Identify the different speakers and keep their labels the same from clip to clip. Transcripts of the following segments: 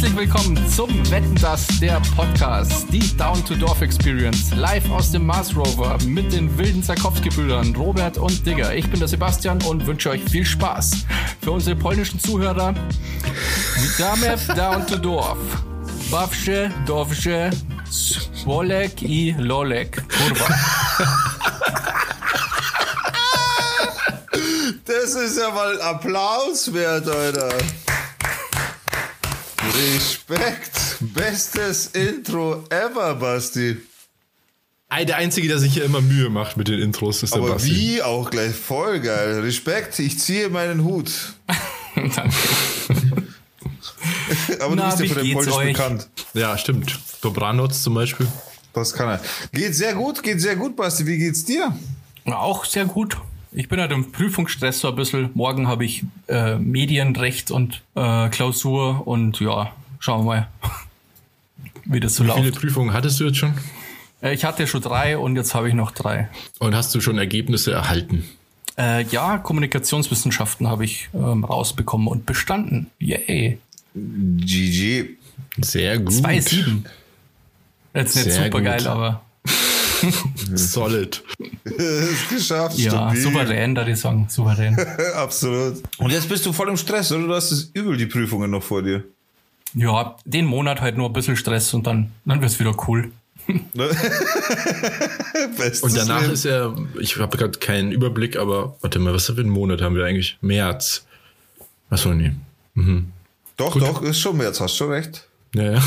Speaker 1: Herzlich willkommen zum Wetten das der Podcast, die Down to Dorf Experience, live aus dem Mars Rover mit den wilden Zarkowski-Brüdern Robert und Digger. Ich bin der Sebastian und wünsche euch viel Spaß. Für unsere polnischen Zuhörer, witamy Down to Dorf. Bawsze, Dorfsche, Swolek i Lolek. Kurwa.
Speaker 2: Das ist ja mal Applaus wert, Alter. Respekt. Bestes Intro ever, Basti.
Speaker 3: Der Einzige, der sich hier immer Mühe macht mit den Intros, ist der
Speaker 2: Aber
Speaker 3: Basti.
Speaker 2: wie auch gleich voll geil. Respekt, ich ziehe meinen Hut.
Speaker 1: Danke.
Speaker 2: Aber
Speaker 1: Na,
Speaker 2: du bist ja
Speaker 1: wie
Speaker 2: für den Polnisch
Speaker 1: euch?
Speaker 2: bekannt.
Speaker 3: Ja, stimmt. Dobranoc zum Beispiel.
Speaker 2: Das kann er. Geht sehr gut, geht sehr gut, Basti. Wie geht's dir?
Speaker 1: Auch sehr gut. Ich bin halt im Prüfungsstress so ein bisschen. Morgen habe ich äh, Medienrecht und äh, Klausur und ja, schauen wir mal, wie das so
Speaker 3: Wie viele
Speaker 1: läuft.
Speaker 3: Prüfungen hattest du jetzt schon?
Speaker 1: Äh, ich hatte schon drei und jetzt habe ich noch drei.
Speaker 3: Und hast du schon Ergebnisse erhalten?
Speaker 1: Äh, ja, Kommunikationswissenschaften habe ich ähm, rausbekommen und bestanden. Yay.
Speaker 2: GG.
Speaker 3: Sehr gut.
Speaker 1: 2,7. Jetzt nicht
Speaker 3: Sehr
Speaker 1: super geil,
Speaker 3: gut.
Speaker 1: aber
Speaker 3: Solid.
Speaker 2: ist geschafft.
Speaker 1: ja,
Speaker 2: stabil.
Speaker 1: souverän, da die sagen, souverän.
Speaker 2: Absolut. Und jetzt bist du voll im Stress, oder? Du hast es übel die Prüfungen noch vor dir.
Speaker 1: ja, den Monat halt nur ein bisschen Stress und dann, dann wird's wieder cool.
Speaker 2: Ne? Bestes
Speaker 3: Und danach
Speaker 2: Leben.
Speaker 3: ist er, ich habe gerade keinen Überblick, aber warte mal, was für einen Monat haben wir eigentlich? März. Achso, nee.
Speaker 2: Doch, doch, ist schon März, hast schon recht.
Speaker 3: Ja, ja.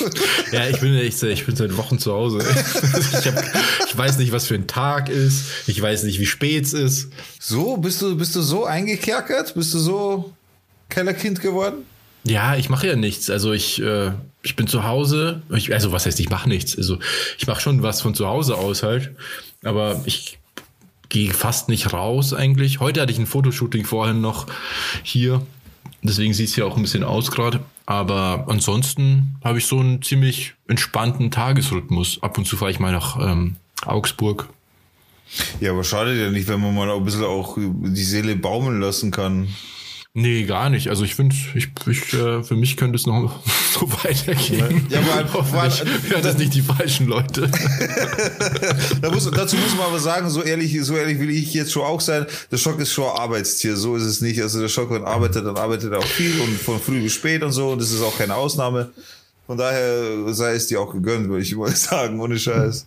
Speaker 3: ja, ich bin, ich, ich bin seit Wochen zu Hause. Ich, hab, ich weiß nicht, was für ein Tag ist. Ich weiß nicht, wie spät es ist.
Speaker 2: So, bist du, bist du so eingekerkert? Bist du so Kellerkind geworden?
Speaker 3: Ja, ich mache ja nichts. Also ich, äh, ich bin zu Hause. Ich, also was heißt, ich mache nichts. Also ich mache schon was von zu Hause aus halt. Aber ich gehe fast nicht raus eigentlich. Heute hatte ich ein Fotoshooting vorhin noch hier. Deswegen sieht es ja auch ein bisschen aus gerade. Aber ansonsten habe ich so einen ziemlich entspannten Tagesrhythmus. Ab und zu fahre ich mal nach ähm, Augsburg.
Speaker 2: Ja, aber schadet ja nicht, wenn man mal ein bisschen auch die Seele baumeln lassen kann.
Speaker 3: Nee, gar nicht. Also ich finde, ich, ich, äh, für mich könnte es noch so weitergehen.
Speaker 2: Ja, aber-
Speaker 3: Hoffentlich
Speaker 2: aber-
Speaker 3: hören das nicht die falschen Leute.
Speaker 2: Da muss, dazu muss man aber sagen, so ehrlich, so ehrlich will ich jetzt schon auch sein, der Schock ist schon ein Arbeitstier, so ist es nicht. Also der Schock, wenn er arbeitet, dann arbeitet er auch viel und von früh bis spät und so und das ist auch keine Ausnahme. Von daher sei es dir auch gegönnt, würde ich mal sagen, ohne Scheiß.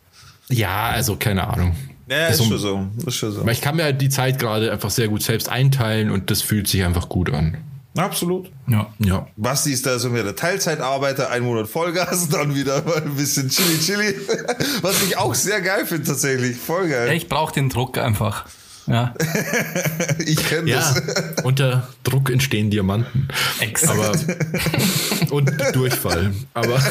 Speaker 3: Ja, also keine Ahnung.
Speaker 2: Ja, ist schon so, ist schon so.
Speaker 3: Aber ich kann mir halt die Zeit gerade einfach sehr gut selbst einteilen und das fühlt sich einfach gut an.
Speaker 2: Absolut.
Speaker 1: Ja.
Speaker 3: Ja.
Speaker 2: Basti ist da so mehr der Teilzeitarbeiter, ein Monat Vollgas, dann wieder mal ein bisschen Chili Chili. Was ich auch sehr geil finde tatsächlich. Voll
Speaker 1: Ja,
Speaker 2: geil.
Speaker 1: ich brauche den Druck einfach. Ja,
Speaker 2: Ich kenne
Speaker 3: Ja,
Speaker 2: das.
Speaker 3: unter Druck entstehen Diamanten.
Speaker 1: exakt.
Speaker 3: Aber und Durchfall. Aber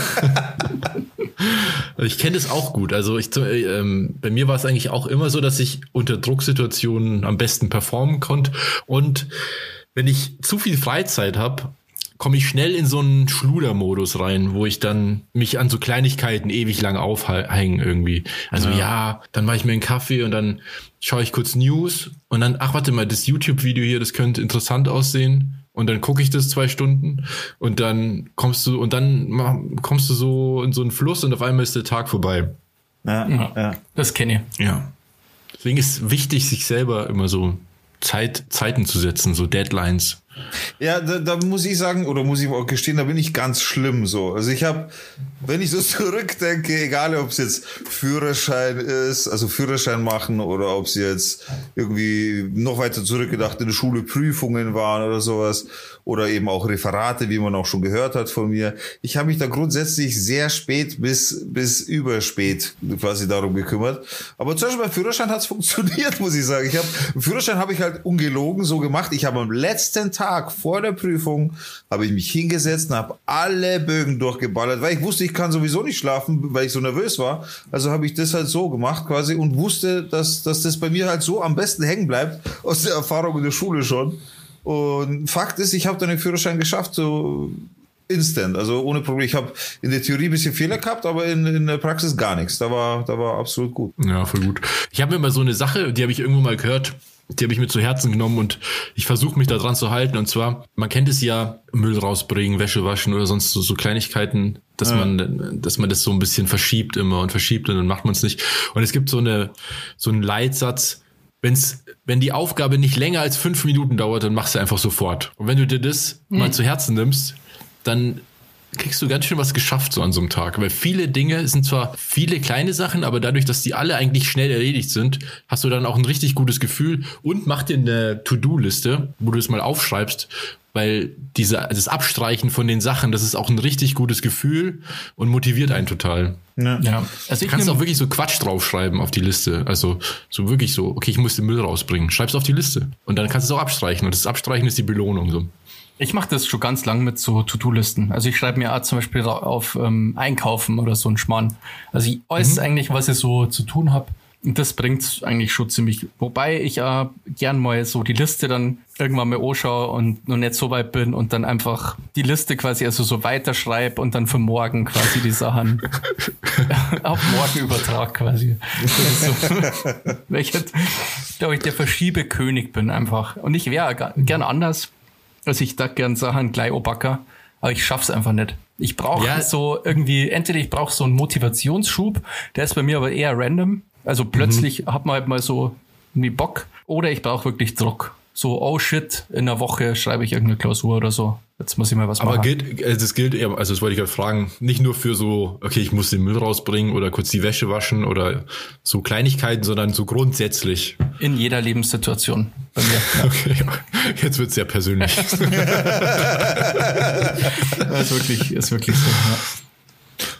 Speaker 3: ich kenne das auch gut. Also ich, äh, ähm, bei mir war es eigentlich auch immer so, dass ich unter Drucksituationen am besten performen konnte. Und wenn ich zu viel Freizeit habe, komme ich schnell in so einen Schludermodus rein, wo ich dann mich an so Kleinigkeiten ewig lang aufhängen irgendwie. Also ja, dann mache ich mir einen Kaffee und dann schaue ich kurz News und dann, ach warte mal, das YouTube-Video hier, das könnte interessant aussehen. Und dann gucke ich das zwei Stunden und dann kommst du und dann kommst du so in so einen Fluss und auf einmal ist der Tag vorbei.
Speaker 2: Ja, ja.
Speaker 1: Das kenne ich.
Speaker 3: Ja. Deswegen ist wichtig, sich selber immer so Zeit, Zeiten zu setzen, so Deadlines.
Speaker 2: Ja, da, da muss ich sagen, oder muss ich auch gestehen, da bin ich ganz schlimm so. Also ich habe, wenn ich so zurückdenke, egal ob es jetzt Führerschein ist, also Führerschein machen oder ob es jetzt irgendwie noch weiter zurückgedacht in der Schule Prüfungen waren oder sowas oder eben auch Referate, wie man auch schon gehört hat von mir. Ich habe mich da grundsätzlich sehr spät bis bis überspät quasi darum gekümmert. Aber zum Beispiel beim Führerschein hat es funktioniert, muss ich sagen. Ich habe Führerschein habe ich halt ungelogen so gemacht. Ich habe am letzten Tag vor der Prüfung habe ich mich hingesetzt und habe alle Bögen durchgeballert, weil ich wusste, ich kann sowieso nicht schlafen, weil ich so nervös war. Also habe ich das halt so gemacht quasi und wusste, dass, dass das bei mir halt so am besten hängen bleibt, aus der Erfahrung in der Schule schon. Und Fakt ist, ich habe dann den Führerschein geschafft, so instant, also ohne Problem. Ich habe in der Theorie ein bisschen Fehler gehabt, aber in, in der Praxis gar nichts. Da war, da war absolut gut.
Speaker 3: Ja, voll gut. Ich habe mir mal so eine Sache, die habe ich irgendwo mal gehört, die habe ich mir zu Herzen genommen und ich versuche mich da dran zu halten. Und zwar, man kennt es ja, Müll rausbringen, Wäsche waschen oder sonst so, so Kleinigkeiten, dass ja. man, dass man das so ein bisschen verschiebt immer und verschiebt und dann macht man es nicht. Und es gibt so eine, so einen Leitsatz, wenn's, wenn die Aufgabe nicht länger als fünf Minuten dauert, dann machst du einfach sofort. Und wenn du dir das mhm. mal zu Herzen nimmst, dann kriegst du ganz schön was geschafft so an so einem Tag. Weil viele Dinge sind zwar viele kleine Sachen, aber dadurch, dass die alle eigentlich schnell erledigt sind, hast du dann auch ein richtig gutes Gefühl und mach dir eine To-Do-Liste, wo du es mal aufschreibst, weil diese, das Abstreichen von den Sachen, das ist auch ein richtig gutes Gefühl und motiviert einen total. Ja. ja. Also du kannst auch wirklich so Quatsch draufschreiben auf die Liste. Also so wirklich so, okay, ich muss den Müll rausbringen. Schreib's auf die Liste. Und dann kannst du es auch abstreichen. Und das Abstreichen ist die Belohnung so.
Speaker 1: Ich mache das schon ganz lang mit so To-Do-Listen. Also ich schreibe mir auch zum Beispiel auf ähm, Einkaufen oder so ein Schmarrn. Also ich weiß mhm. eigentlich, was ich so zu tun habe. Und das bringt's eigentlich schon ziemlich. Wobei ich äh, gern mal so die Liste dann irgendwann mal anschaue und noch nicht so weit bin und dann einfach die Liste quasi also so weiterschreibe und dann für morgen quasi die Sachen auf morgen übertrag quasi. So, weil ich, glaube ich, der Verschiebekönig bin einfach. Und ich wäre gern anders. Also ich da gern Sachen gleich obacker, aber ich schaff's einfach nicht. Ich brauche ja. so irgendwie, entweder ich brauche so einen Motivationsschub, der ist bei mir aber eher random. Also plötzlich mhm. hat man halt mal so irgendwie Bock. Oder ich brauche wirklich Druck so, oh shit, in einer Woche schreibe ich irgendeine Klausur oder so. Jetzt muss ich mal was
Speaker 3: Aber
Speaker 1: machen.
Speaker 3: Aber gilt, also das gilt eher, also das wollte ich gerade fragen, nicht nur für so, okay, ich muss den Müll rausbringen oder kurz die Wäsche waschen oder so Kleinigkeiten, sondern so grundsätzlich.
Speaker 1: In jeder Lebenssituation
Speaker 3: bei mir. Ja. Okay, jetzt wird's sehr persönlich. das ist
Speaker 1: wirklich, ist wirklich so, ja.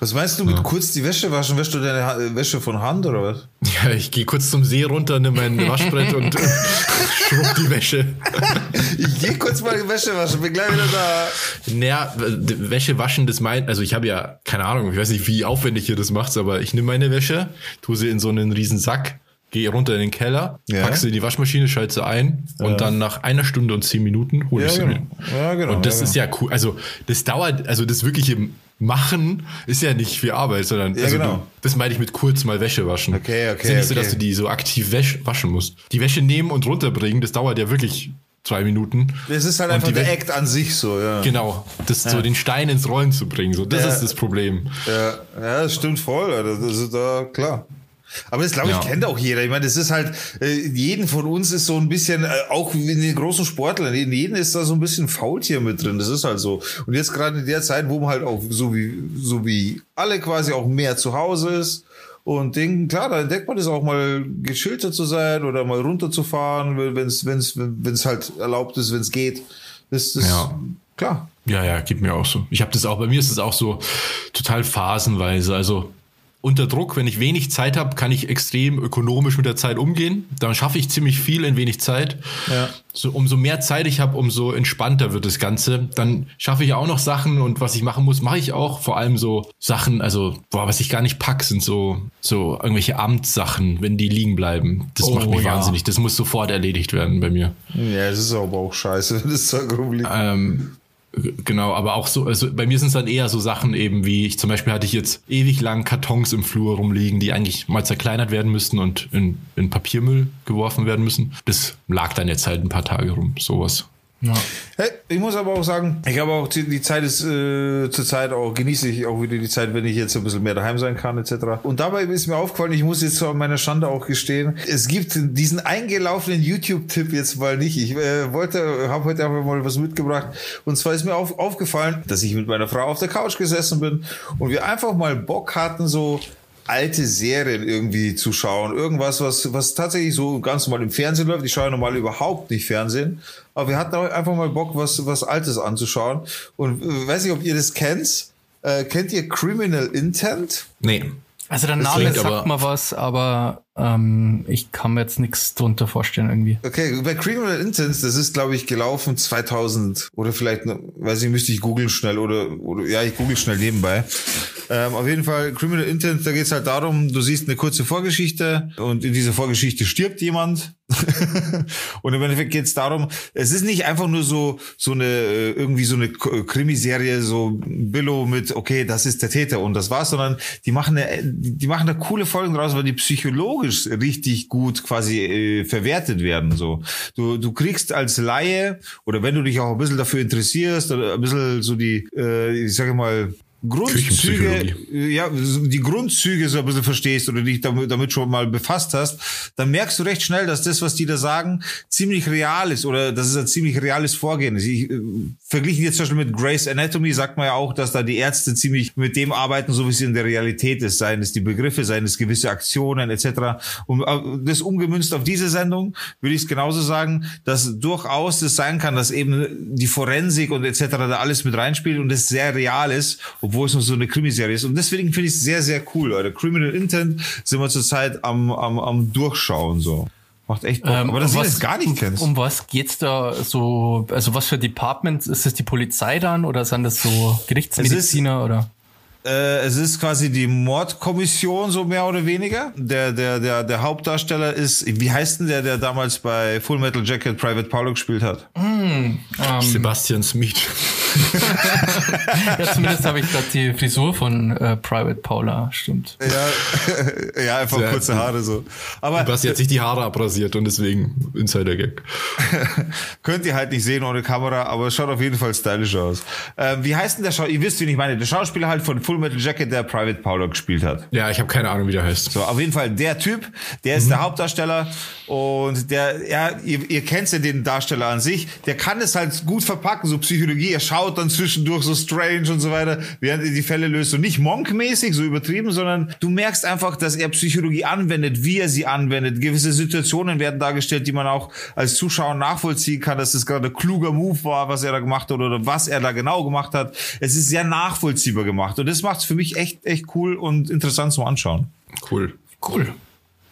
Speaker 2: Was meinst du mit ja. kurz die Wäsche waschen? Wäschst du deine Wäsche von Hand oder was?
Speaker 3: Ja, ich gehe kurz zum See runter, nehme mein Waschbrett und schrubb die Wäsche.
Speaker 2: ich gehe kurz mal die Wäsche waschen, bin gleich wieder da.
Speaker 3: Naja, Wäsche waschen, das meint, also ich habe ja, keine Ahnung, ich weiß nicht, wie aufwendig ihr das macht, aber ich nehme meine Wäsche, tue sie in so einen riesen Sack, gehe runter in den Keller, ja. pack sie in die Waschmaschine, schalte sie ein und ja. dann nach einer Stunde und zehn Minuten hole ich ja, sie genau. Ja, genau. Und das ist genau. ja cool. Also das dauert, also das wirkliche Machen ist ja nicht viel Arbeit, sondern ja, also genau. du, das meine ich mit kurz mal Wäsche waschen. Okay, okay. Es ist ja nicht okay. so, dass du die so aktiv wäsch, waschen musst. Die Wäsche nehmen und runterbringen, das dauert ja wirklich zwei Minuten.
Speaker 2: Es ist halt einfach der Act an sich so, ja.
Speaker 3: Genau, das ja. so den Stein ins Rollen zu bringen, so das ja. ist das Problem.
Speaker 2: Ja, ja, das stimmt voll, Alter. Das ist da klar. Aber das glaube ich ja. kennt auch jeder. Ich meine, das ist halt, äh, jeden von uns ist so ein bisschen, äh, auch in den großen Sportlern, in jedem ist da so ein bisschen Faultier mit drin. Das ist halt so. Und jetzt gerade in der Zeit, wo man halt auch so wie, so wie alle quasi auch mehr zu Hause ist und Ding, klar, da entdeckt man das auch mal geschilter zu sein oder mal runterzufahren, wenn es wenn's, wenn's halt erlaubt ist, wenn es geht. Das ist ja. klar.
Speaker 3: Ja, ja, gibt mir auch so. Ich habe das auch, bei mir ist es auch so total phasenweise. Also unter Druck, wenn ich wenig Zeit habe, kann ich extrem ökonomisch mit der Zeit umgehen. Dann schaffe ich ziemlich viel in wenig Zeit. Ja. So, umso mehr Zeit ich habe, umso entspannter wird das Ganze. Dann schaffe ich auch noch Sachen und was ich machen muss, mache ich auch. Vor allem so Sachen, also boah, was ich gar nicht pack, sind so so irgendwelche Amtssachen, wenn die liegen bleiben. Das oh, macht mich ja. wahnsinnig. Das muss sofort erledigt werden bei mir.
Speaker 2: Ja, das ist aber auch scheiße, wenn das Zeug rumliegt.
Speaker 3: Ähm, Genau, aber auch so, also bei mir sind es dann eher so Sachen eben wie, ich zum Beispiel hatte ich jetzt ewig lang Kartons im Flur rumliegen, die eigentlich mal zerkleinert werden müssten und in, in Papiermüll geworfen werden müssen. Das lag dann jetzt halt ein paar Tage rum, sowas.
Speaker 2: Ja. Ich muss aber auch sagen, ich habe auch die, Zeit ist äh, zur Zeit auch genieße ich auch wieder die Zeit, wenn ich jetzt ein bisschen mehr daheim sein kann etc. Und dabei ist mir aufgefallen, ich muss jetzt zu meiner Schande auch gestehen, es gibt diesen eingelaufenen YouTube-Tipp jetzt mal nicht. Ich äh, wollte, habe heute einfach mal was mitgebracht und zwar ist mir auf, aufgefallen, dass ich mit meiner Frau auf der Couch gesessen bin und wir einfach mal Bock hatten so alte Serien irgendwie zu schauen. Irgendwas, was, was tatsächlich so ganz normal im Fernsehen läuft. Ich schaue normal überhaupt nicht Fernsehen. Aber wir hatten auch einfach mal Bock, was, was Altes anzuschauen. Und äh, weiß nicht, ob ihr das kennt. Äh, kennt ihr Criminal Intent?
Speaker 3: Nee.
Speaker 1: Also der Name sagt mal was, aber ähm, ich kann mir jetzt nichts drunter vorstellen irgendwie.
Speaker 2: Okay, bei Criminal Intent, das ist glaube ich gelaufen 2000 oder vielleicht, weiß ich, müsste ich googeln schnell oder, oder ja, ich google schnell nebenbei. Ähm, auf jeden Fall Criminal Intent, da geht's halt darum, du siehst eine kurze Vorgeschichte und in dieser Vorgeschichte stirbt jemand und im Endeffekt geht es darum, es ist nicht einfach nur so so eine äh, irgendwie so eine Krimiserie, so Billo mit, okay, das ist der Täter und das war's, sondern die machen eine, die machen da coole Folgen draus, weil die psychologisch richtig gut quasi äh, verwertet werden. So, du du kriegst als Laie oder wenn du dich auch ein bisschen dafür interessierst oder ein bisschen so die, äh, ich sage mal Grundzüge, ja, die Grundzüge so ein bisschen verstehst oder dich damit, damit schon mal befasst hast, dann merkst du recht schnell, dass das, was die da sagen, ziemlich real ist oder dass es ein ziemlich reales Vorgehen ist. Ich, äh, verglichen jetzt zum Beispiel mit Grace Anatomy sagt man ja auch, dass da die Ärzte ziemlich mit dem arbeiten, so wie es in der Realität ist, seien es die Begriffe, seien es gewisse Aktionen etc. Und äh, das umgemünzt auf diese Sendung würde ich es genauso sagen, dass durchaus es sein kann, dass eben die Forensik und etc. da alles mit reinspielt und es sehr real ist obwohl es noch so eine Krimiserie ist. Und deswegen finde ich es sehr, sehr cool. Oder Criminal Intent sind wir zurzeit am, am, am Durchschauen so. Macht echt Bock.
Speaker 1: Ähm, Aber das um was, gar nicht kennst. Um was geht's da so? Also was für Departments? Ist das die Polizei dann oder sind das so Gerichtsmediziner oder?
Speaker 2: Äh, es ist quasi die Mordkommission, so mehr oder weniger. Der, der, der, der Hauptdarsteller ist, wie heißt denn der, der damals bei Full Metal Jacket Private Paulo gespielt hat? Mm,
Speaker 3: um, ähm. Sebastian Smith.
Speaker 1: ja, zumindest habe ich gerade die Frisur von äh, Private Paula, stimmt.
Speaker 2: Ja, ja einfach Sehr kurze Haare so.
Speaker 3: Aber Sebastian hat sich die Haare abrasiert und deswegen Insider-Gag.
Speaker 2: Könnt ihr halt nicht sehen ohne Kamera, aber es schaut auf jeden Fall stylisch aus. Ähm, wie heißt denn der Schauspieler? Ihr wisst, wie ich meine. Der Schauspieler halt von Full Metal Jacket, der Private Paula gespielt hat.
Speaker 3: Ja, ich habe keine Ahnung, wie der heißt.
Speaker 2: So, auf jeden Fall der Typ, der ist mhm. der Hauptdarsteller und der, ja, ihr, ihr kennt ja den Darsteller an sich, der kann es halt gut verpacken, so Psychologie. Er schaut dann zwischendurch so strange und so weiter, während er die Fälle löst. Und nicht monkmäßig, so übertrieben, sondern du merkst einfach, dass er Psychologie anwendet, wie er sie anwendet. Gewisse Situationen werden dargestellt, die man auch als Zuschauer nachvollziehen kann, dass das gerade kluger Move war, was er da gemacht hat oder was er da genau gemacht hat. Es ist sehr nachvollziehbar gemacht. Und das macht es für mich echt, echt cool und interessant zum Anschauen.
Speaker 3: Cool.
Speaker 1: Cool.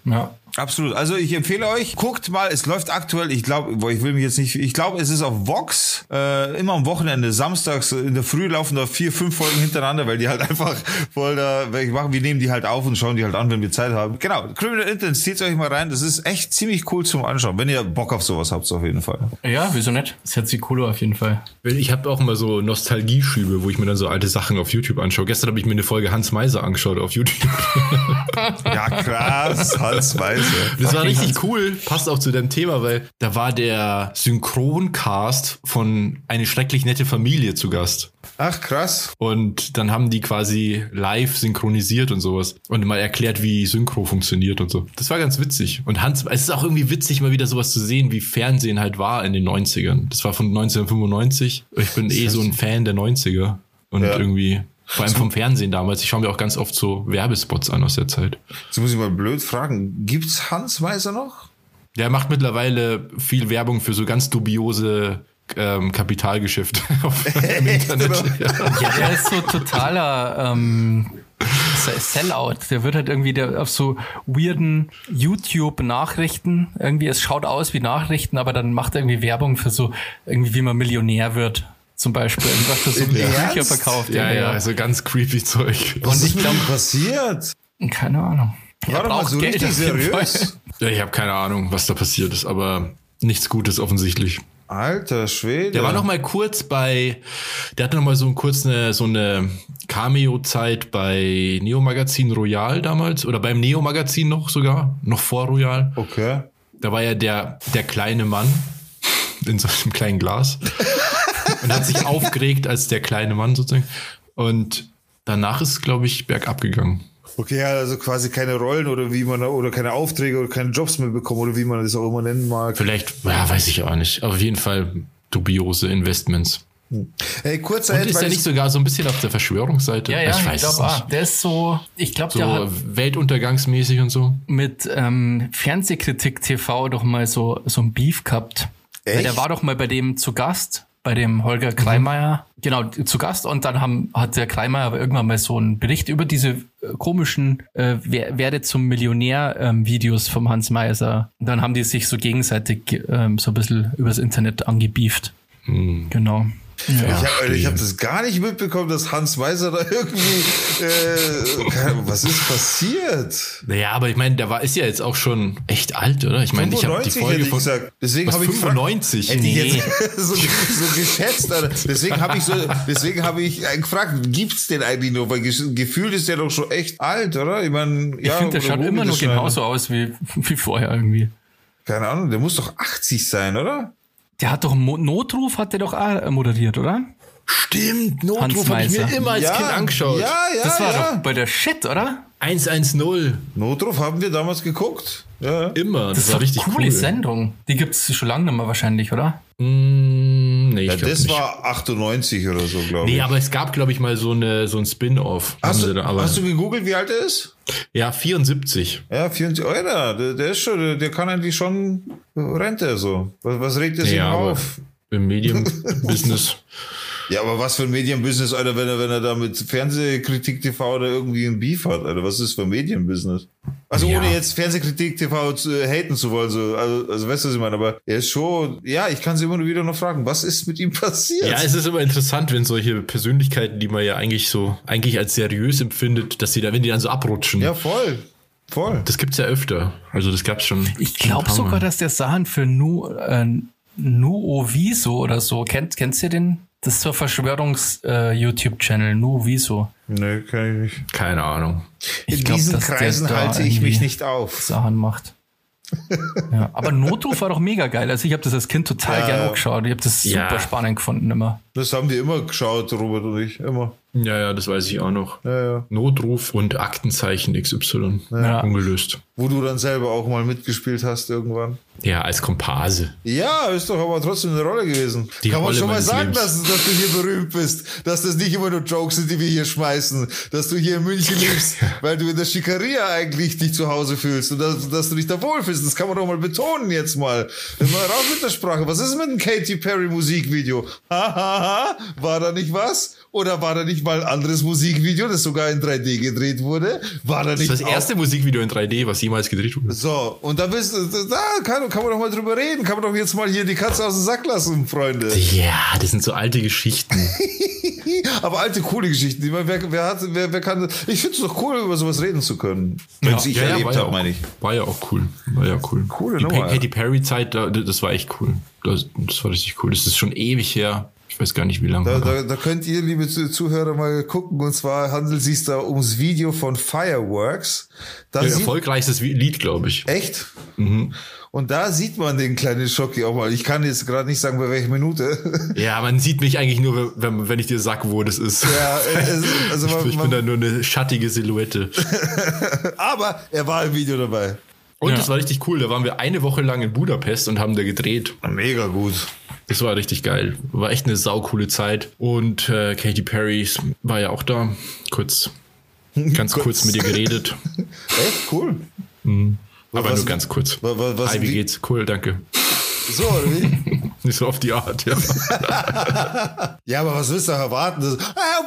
Speaker 1: Ja.
Speaker 2: Absolut. Also ich empfehle euch, guckt mal, es läuft aktuell, ich glaube, ich will mich jetzt nicht, ich glaube, es ist auf Vox, äh, immer am Wochenende, samstags in der Früh laufen da vier, fünf Folgen hintereinander, weil die halt einfach voll da machen. Wir nehmen die halt auf und schauen die halt an, wenn wir Zeit haben. Genau, Criminal Intent, zieht euch mal rein. Das ist echt ziemlich cool zum Anschauen, wenn ihr Bock auf sowas habt, auf jeden Fall.
Speaker 1: Ja, wieso nicht? Das hört sich cool auf jeden Fall.
Speaker 3: Ich habe auch immer so Nostalgieschübe, wo ich mir dann so alte Sachen auf YouTube anschaue. Gestern habe ich mir eine Folge Hans Meiser angeschaut auf YouTube.
Speaker 2: ja, krass, Hans Meiser.
Speaker 3: Das war richtig richtig cool, passt auch zu deinem Thema, weil da war der Synchroncast von Eine schrecklich nette Familie zu Gast.
Speaker 2: Ach, krass.
Speaker 3: Und dann haben die quasi live synchronisiert und sowas. Und mal erklärt, wie Synchro funktioniert und so. Das war ganz witzig. Und Hans, es ist auch irgendwie witzig, mal wieder sowas zu sehen, wie Fernsehen halt war in den 90ern. Das war von 1995. Ich bin eh so ein Fan der 90er. Und ja. irgendwie vor allem vom Fernsehen damals. Ich schaue mir auch ganz oft so Werbespots an aus der Zeit.
Speaker 2: Jetzt muss ich mal blöd fragen. Gibt's Hans Weiser noch?
Speaker 3: Der macht mittlerweile viel Werbung für so ganz dubiose ähm, Kapitalgeschäfte auf, im
Speaker 1: Internet. Ja. ja, der ist so totaler ähm, Sellout. Der wird halt irgendwie der, auf so weirden YouTube-Nachrichten. Irgendwie, es schaut aus wie Nachrichten, aber dann macht er irgendwie Werbung für so, irgendwie wie man Millionär wird zum Beispiel irgendwas für so Bücher verkauft.
Speaker 3: Ja, ja, ja, also ganz creepy Zeug.
Speaker 2: Was ist mit passiert?
Speaker 1: Keine Ahnung.
Speaker 2: War doch mal so Geld richtig seriös.
Speaker 3: Ja, ich habe keine Ahnung, was da passiert ist, aber nichts Gutes offensichtlich.
Speaker 2: Alter Schwede.
Speaker 3: Der war noch mal kurz bei, der hatte noch mal so kurz eine so eine Cameo-Zeit bei Neo Magazin Royal damals oder beim Neo Magazin noch sogar, noch vor Royal.
Speaker 2: Okay.
Speaker 3: Da war ja der der kleine Mann in so einem kleinen Glas und hat sich aufgeregt als der kleine Mann sozusagen. Und danach ist, glaube ich, bergab gegangen.
Speaker 2: Okay, also quasi keine Rollen oder wie man oder keine Aufträge oder keine Jobs mehr bekommen oder wie man das auch immer nennen mag.
Speaker 3: Vielleicht, ja, weiß ich auch nicht. Aber auf jeden Fall dubiose Investments.
Speaker 2: Hm. Hey, kurzer
Speaker 3: Und ist der nicht sogar so ein bisschen auf der Verschwörungsseite?
Speaker 1: Ja, ja, ich, weiß ich glaube, ah, der ist so, ich glaube,
Speaker 3: so
Speaker 1: der
Speaker 3: hat Weltuntergangsmäßig und so.
Speaker 1: Mit ähm, Fernsehkritik TV doch mal so so ein Beef gehabt. Echt? Weil der war doch mal bei dem zu Gast bei dem Holger Kreimeier, mhm. genau, zu Gast. Und dann haben, hat der Kreimeier aber irgendwann mal so einen Bericht über diese äh, komischen äh, Werde zum Millionär-Videos ähm, vom Hans Meiser. Und dann haben die sich so gegenseitig ähm, so ein bisschen übers Internet angebieft. Mhm. Genau.
Speaker 2: Ich habe ich hab das gar nicht mitbekommen, dass Hans Meiser da irgendwie. Äh, was ist passiert?
Speaker 3: Naja, aber ich meine, der war ist ja jetzt auch schon echt alt, oder? Ich meine, ich habe die
Speaker 2: 95
Speaker 3: Folge
Speaker 2: hätte ich
Speaker 3: von
Speaker 2: gesagt. Deswegen
Speaker 3: was,
Speaker 2: habe ich gefragt,
Speaker 3: 95.
Speaker 2: Hätte
Speaker 3: Nee.
Speaker 2: ich jetzt so, so geschätzt, Alter. Deswegen habe ich so, deswegen habe ich gefragt, gibt's den eigentlich nur? Weil ge- gefühlt ist der doch schon echt alt, oder? Ich meine,
Speaker 1: Ich
Speaker 2: ja.
Speaker 1: finde, der schaut immer noch genauso aus wie, wie vorher irgendwie.
Speaker 2: Keine Ahnung, der muss doch 80 sein, oder?
Speaker 1: Der hat doch Notruf, hat der doch auch äh, moderiert, oder?
Speaker 3: Stimmt, Notruf habe ich mir immer als Kind angeschaut.
Speaker 2: Ja, ja,
Speaker 1: Das war
Speaker 2: ja.
Speaker 1: doch bei der Shit, oder?
Speaker 3: 110.
Speaker 2: Notruf haben wir damals geguckt. Ja.
Speaker 3: Immer. Das,
Speaker 1: Das,
Speaker 3: war richtig
Speaker 1: coole
Speaker 3: cool.
Speaker 1: Sendung. Die gibt's schon lange nicht mehr wahrscheinlich, oder?
Speaker 3: Mm, nee, ich
Speaker 2: Ja, das
Speaker 3: nicht.
Speaker 2: war 98 oder so, glaube
Speaker 3: Nee,
Speaker 2: ich.
Speaker 3: aber es gab, glaube ich, mal so, eine, so ein Spin-off.
Speaker 2: Hast du,
Speaker 3: da,
Speaker 2: hast du gegoogelt, wie alt er ist?
Speaker 3: ja, 74.
Speaker 2: Ja, 24 Euro, der, der ist schon, der, der kann eigentlich schon Rente so. Was, was regt er sich
Speaker 3: Ja,
Speaker 2: auf?
Speaker 3: im Medienbusiness.
Speaker 2: Ja, aber was für ein Medienbusiness, Alter, wenn er, wenn er da mit Fernsehkritik TV oder irgendwie ein Beef hat, Alter, was ist für ein Medienbusiness? Also
Speaker 3: Ja.
Speaker 2: ohne jetzt Fernsehkritik TV zu, äh, haten zu wollen, so, also, also weißt du, was ich meine, aber er ist schon, ja, ich kann sie immer nur wieder noch fragen, was ist mit ihm passiert?
Speaker 3: Ja, es ist immer interessant, wenn solche Persönlichkeiten, die man ja eigentlich so, eigentlich als seriös empfindet, dass sie da, wenn die dann so abrutschen.
Speaker 2: ja voll, voll.
Speaker 3: Das gibt's ja öfter. Also das gab's schon.
Speaker 1: Ich glaube sogar, dass der Sachen für Nu, äh, Nuoviso oder so, kennt, kennst du den? Das ist so ein Verschwörungs-YouTube-Channel, Nuoviso.
Speaker 2: Nee, kann ich nicht.
Speaker 3: Keine Ahnung.
Speaker 2: In
Speaker 1: Ich glaub,
Speaker 2: diesen Kreisen halte ich mich nicht auf.
Speaker 1: Sachen macht. ja, aber Notruf war doch mega geil. Also ich habe das als Kind total
Speaker 2: Ja,
Speaker 1: gerne
Speaker 2: ja.
Speaker 1: angeschaut. Ich habe das
Speaker 3: Ja.
Speaker 1: super spannend gefunden immer.
Speaker 2: Das haben wir immer geschaut, Robert und ich, immer.
Speaker 3: Ja, ja, das weiß ich auch noch.
Speaker 2: Ja, ja.
Speaker 3: Notruf und Aktenzeichen XY.
Speaker 1: Ja.
Speaker 3: Ungelöst.
Speaker 2: Wo du dann selber auch mal mitgespielt hast irgendwann.
Speaker 3: Ja, als Komparse.
Speaker 2: Ja, ist doch aber trotzdem eine Rolle gewesen.
Speaker 3: Die
Speaker 2: Kann man
Speaker 3: Rolle
Speaker 2: schon mal sagen, dass, dass du hier berühmt bist, dass das nicht immer nur Jokes sind, die wir hier schmeißen, dass du hier in München lebst, weil du in der Schikaria eigentlich dich zu Hause fühlst und dass, dass du dich da wohlfühlst. Das kann man doch mal betonen jetzt mal. Mal raus mit der Sprache. Was ist mit dem Katy Perry Musikvideo? Ha, ha, ha. War da nicht was? Oder war da nicht mal ein anderes Musikvideo, das sogar in 3D gedreht wurde? War da
Speaker 3: Das
Speaker 2: nicht
Speaker 3: ist das erste Musikvideo in 3D, was jemals gedreht wurde.
Speaker 2: so, und da bist du, da kann, kann man doch mal drüber reden. Kann man doch jetzt mal hier die Katze aus dem Sack lassen, Freunde.
Speaker 3: Ja, das sind so alte Geschichten.
Speaker 2: Aber alte, coole Geschichten. Ich meine, wer, wer, hat, wer, wer kann, ich finde es doch cool, über sowas reden zu können. Wenn
Speaker 1: Ja,
Speaker 2: ich
Speaker 3: ja,
Speaker 2: erlebt
Speaker 3: ja
Speaker 2: habe,
Speaker 3: auch-
Speaker 2: meine ich.
Speaker 3: War ja auch cool. War ja cool.
Speaker 2: Coole
Speaker 3: Die
Speaker 2: Nummer,
Speaker 3: Katy Perry Zeit, da- das war echt cool. Das, das war richtig cool. Das ist schon ewig her. Ich weiß gar nicht, wie lange.
Speaker 2: Da, da, da könnt ihr, liebe Zu- Zuhörer, mal gucken. Und zwar handelt es sich da ums Video von Fireworks. Da
Speaker 3: das.
Speaker 2: sieht,
Speaker 3: Erfolgreichstes Lied, glaube ich.
Speaker 2: echt?
Speaker 3: Mhm.
Speaker 2: Und da sieht man den kleinen Schocki auch mal. Ich kann jetzt gerade nicht sagen, bei welcher Minute.
Speaker 3: Ja, man sieht mich eigentlich nur, wenn, wenn ich dir sag, wo das ist.
Speaker 2: ja, es, also
Speaker 3: ich,
Speaker 2: man,
Speaker 3: ich
Speaker 2: man,
Speaker 3: bin da nur eine schattige Silhouette.
Speaker 2: aber er war im Video dabei.
Speaker 3: Und
Speaker 1: Ja.
Speaker 3: das war richtig cool. Da waren wir eine Woche lang in Budapest und haben da gedreht.
Speaker 2: Mega gut.
Speaker 3: Das war richtig geil. War echt eine saukoole Zeit. Und äh, Katy Perry war ja auch da. Kurz, ganz kurz mit ihr geredet.
Speaker 2: Echt cool.
Speaker 3: Aber
Speaker 2: Was-
Speaker 3: nur ganz kurz.
Speaker 2: wa- wa- was-
Speaker 3: Hi, wie geht's? Cool, danke.
Speaker 2: So, oder wie?
Speaker 3: Nicht so auf die Art, ja.
Speaker 2: Ja, aber was willst du erwarten? Das,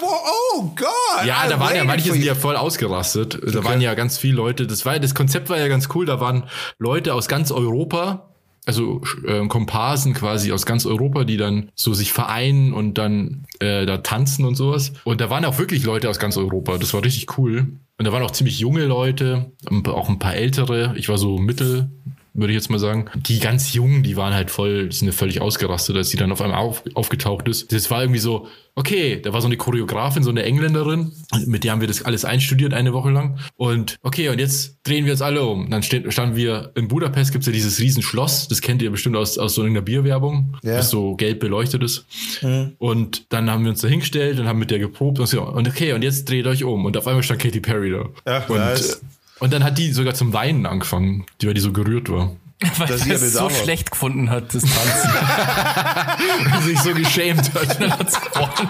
Speaker 2: wo- oh Gott!
Speaker 3: Ja, da waren ja manche sind ja voll ausgerastet. Da waren ja ganz viele Leute. Das war das Konzept war ja ganz cool. Da waren Leute aus ganz Europa, also äh, Komparsen quasi aus ganz Europa, die dann so sich vereinen und dann äh, da tanzen und sowas. Und da waren auch wirklich Leute aus ganz Europa. Das war richtig cool. Und da waren auch ziemlich junge Leute, auch ein paar ältere. Ich war so mittel, würde ich jetzt mal sagen. Die ganz Jungen, die waren halt voll, die sind ja völlig ausgerastet, als die dann auf einmal auf, aufgetaucht ist. Das war irgendwie so, okay, da war so eine Choreografin, so eine Engländerin, mit der haben wir das alles einstudiert eine Woche lang. Und okay, und jetzt drehen wir uns alle um. Dann ste- standen wir in Budapest, gibt's ja dieses Riesenschloss, das kennt ihr bestimmt aus, aus so einer Bierwerbung,
Speaker 2: Ja.
Speaker 3: das so gelb beleuchtet ist. Und dann haben wir uns da hingestellt und haben mit der geprobt und so, und okay, und jetzt dreht euch um. Und auf einmal stand Katy Perry da.
Speaker 2: Ach,
Speaker 3: und,
Speaker 2: nice.
Speaker 3: Und dann hat die sogar zum Weinen angefangen, die, weil die so gerührt war.
Speaker 1: Weil
Speaker 2: Dass
Speaker 1: er es so schlecht gefunden hat, das Tanzen.
Speaker 3: Weil sie sich so geschämt hat.
Speaker 1: Dann hat's gewonnen.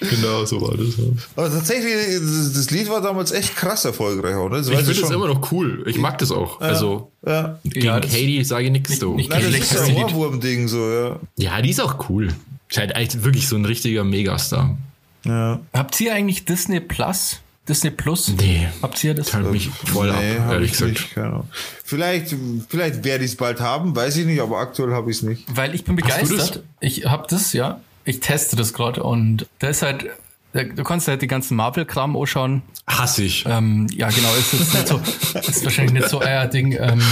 Speaker 3: genau, so war das. Ja.
Speaker 2: Aber tatsächlich, das, Lied war damals echt krass erfolgreich. Ne? Das
Speaker 3: Ich finde es immer noch cool. Ich mag das auch. Also
Speaker 2: Ja.
Speaker 3: gegen
Speaker 1: Ja, das-
Speaker 3: Katie sage ich nichts so.
Speaker 1: nicht
Speaker 2: Nein, das ist ja. Ohrwurm-Ding so, ja.
Speaker 3: Ja, die ist auch cool. Ist halt wirklich so ein richtiger Megastar.
Speaker 2: Ja.
Speaker 1: Habt ihr eigentlich Disney Plus? Disney Plus?
Speaker 3: Nee.
Speaker 1: Habt ihr das?
Speaker 3: Teilt mich voll
Speaker 2: nee,
Speaker 3: ab, ehrlich
Speaker 2: ich
Speaker 3: gesagt.
Speaker 2: nicht. Vielleicht, vielleicht werde ich es bald haben, weiß ich nicht, aber aktuell habe ich es nicht.
Speaker 1: Weil ich bin begeistert. Ich hab das, ja. Ich teste das gerade und da ist halt, du kannst halt die ganzen Marvel-Kram anschauen.
Speaker 3: Hasse ich.
Speaker 1: Ähm, ja, genau, ist jetzt nicht so, ist wahrscheinlich nicht so euer Ding. Ähm,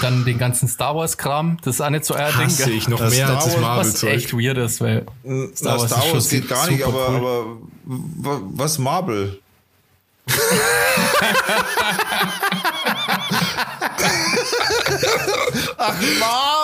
Speaker 1: dann den ganzen Star Wars-Kram, das ist auch nicht so euer
Speaker 3: Hasse
Speaker 1: Ding.
Speaker 3: ich noch
Speaker 2: Das
Speaker 3: mehr
Speaker 2: Star
Speaker 3: als das
Speaker 2: Wars-
Speaker 1: Was echt
Speaker 3: Marvel-Zeug.
Speaker 1: weird ist, weil
Speaker 2: Star Wars, Star
Speaker 1: ist
Speaker 2: Wars
Speaker 1: schon
Speaker 2: geht gar nicht, aber,
Speaker 1: cool.
Speaker 2: aber wa- was Marvel? Ach, Marvel,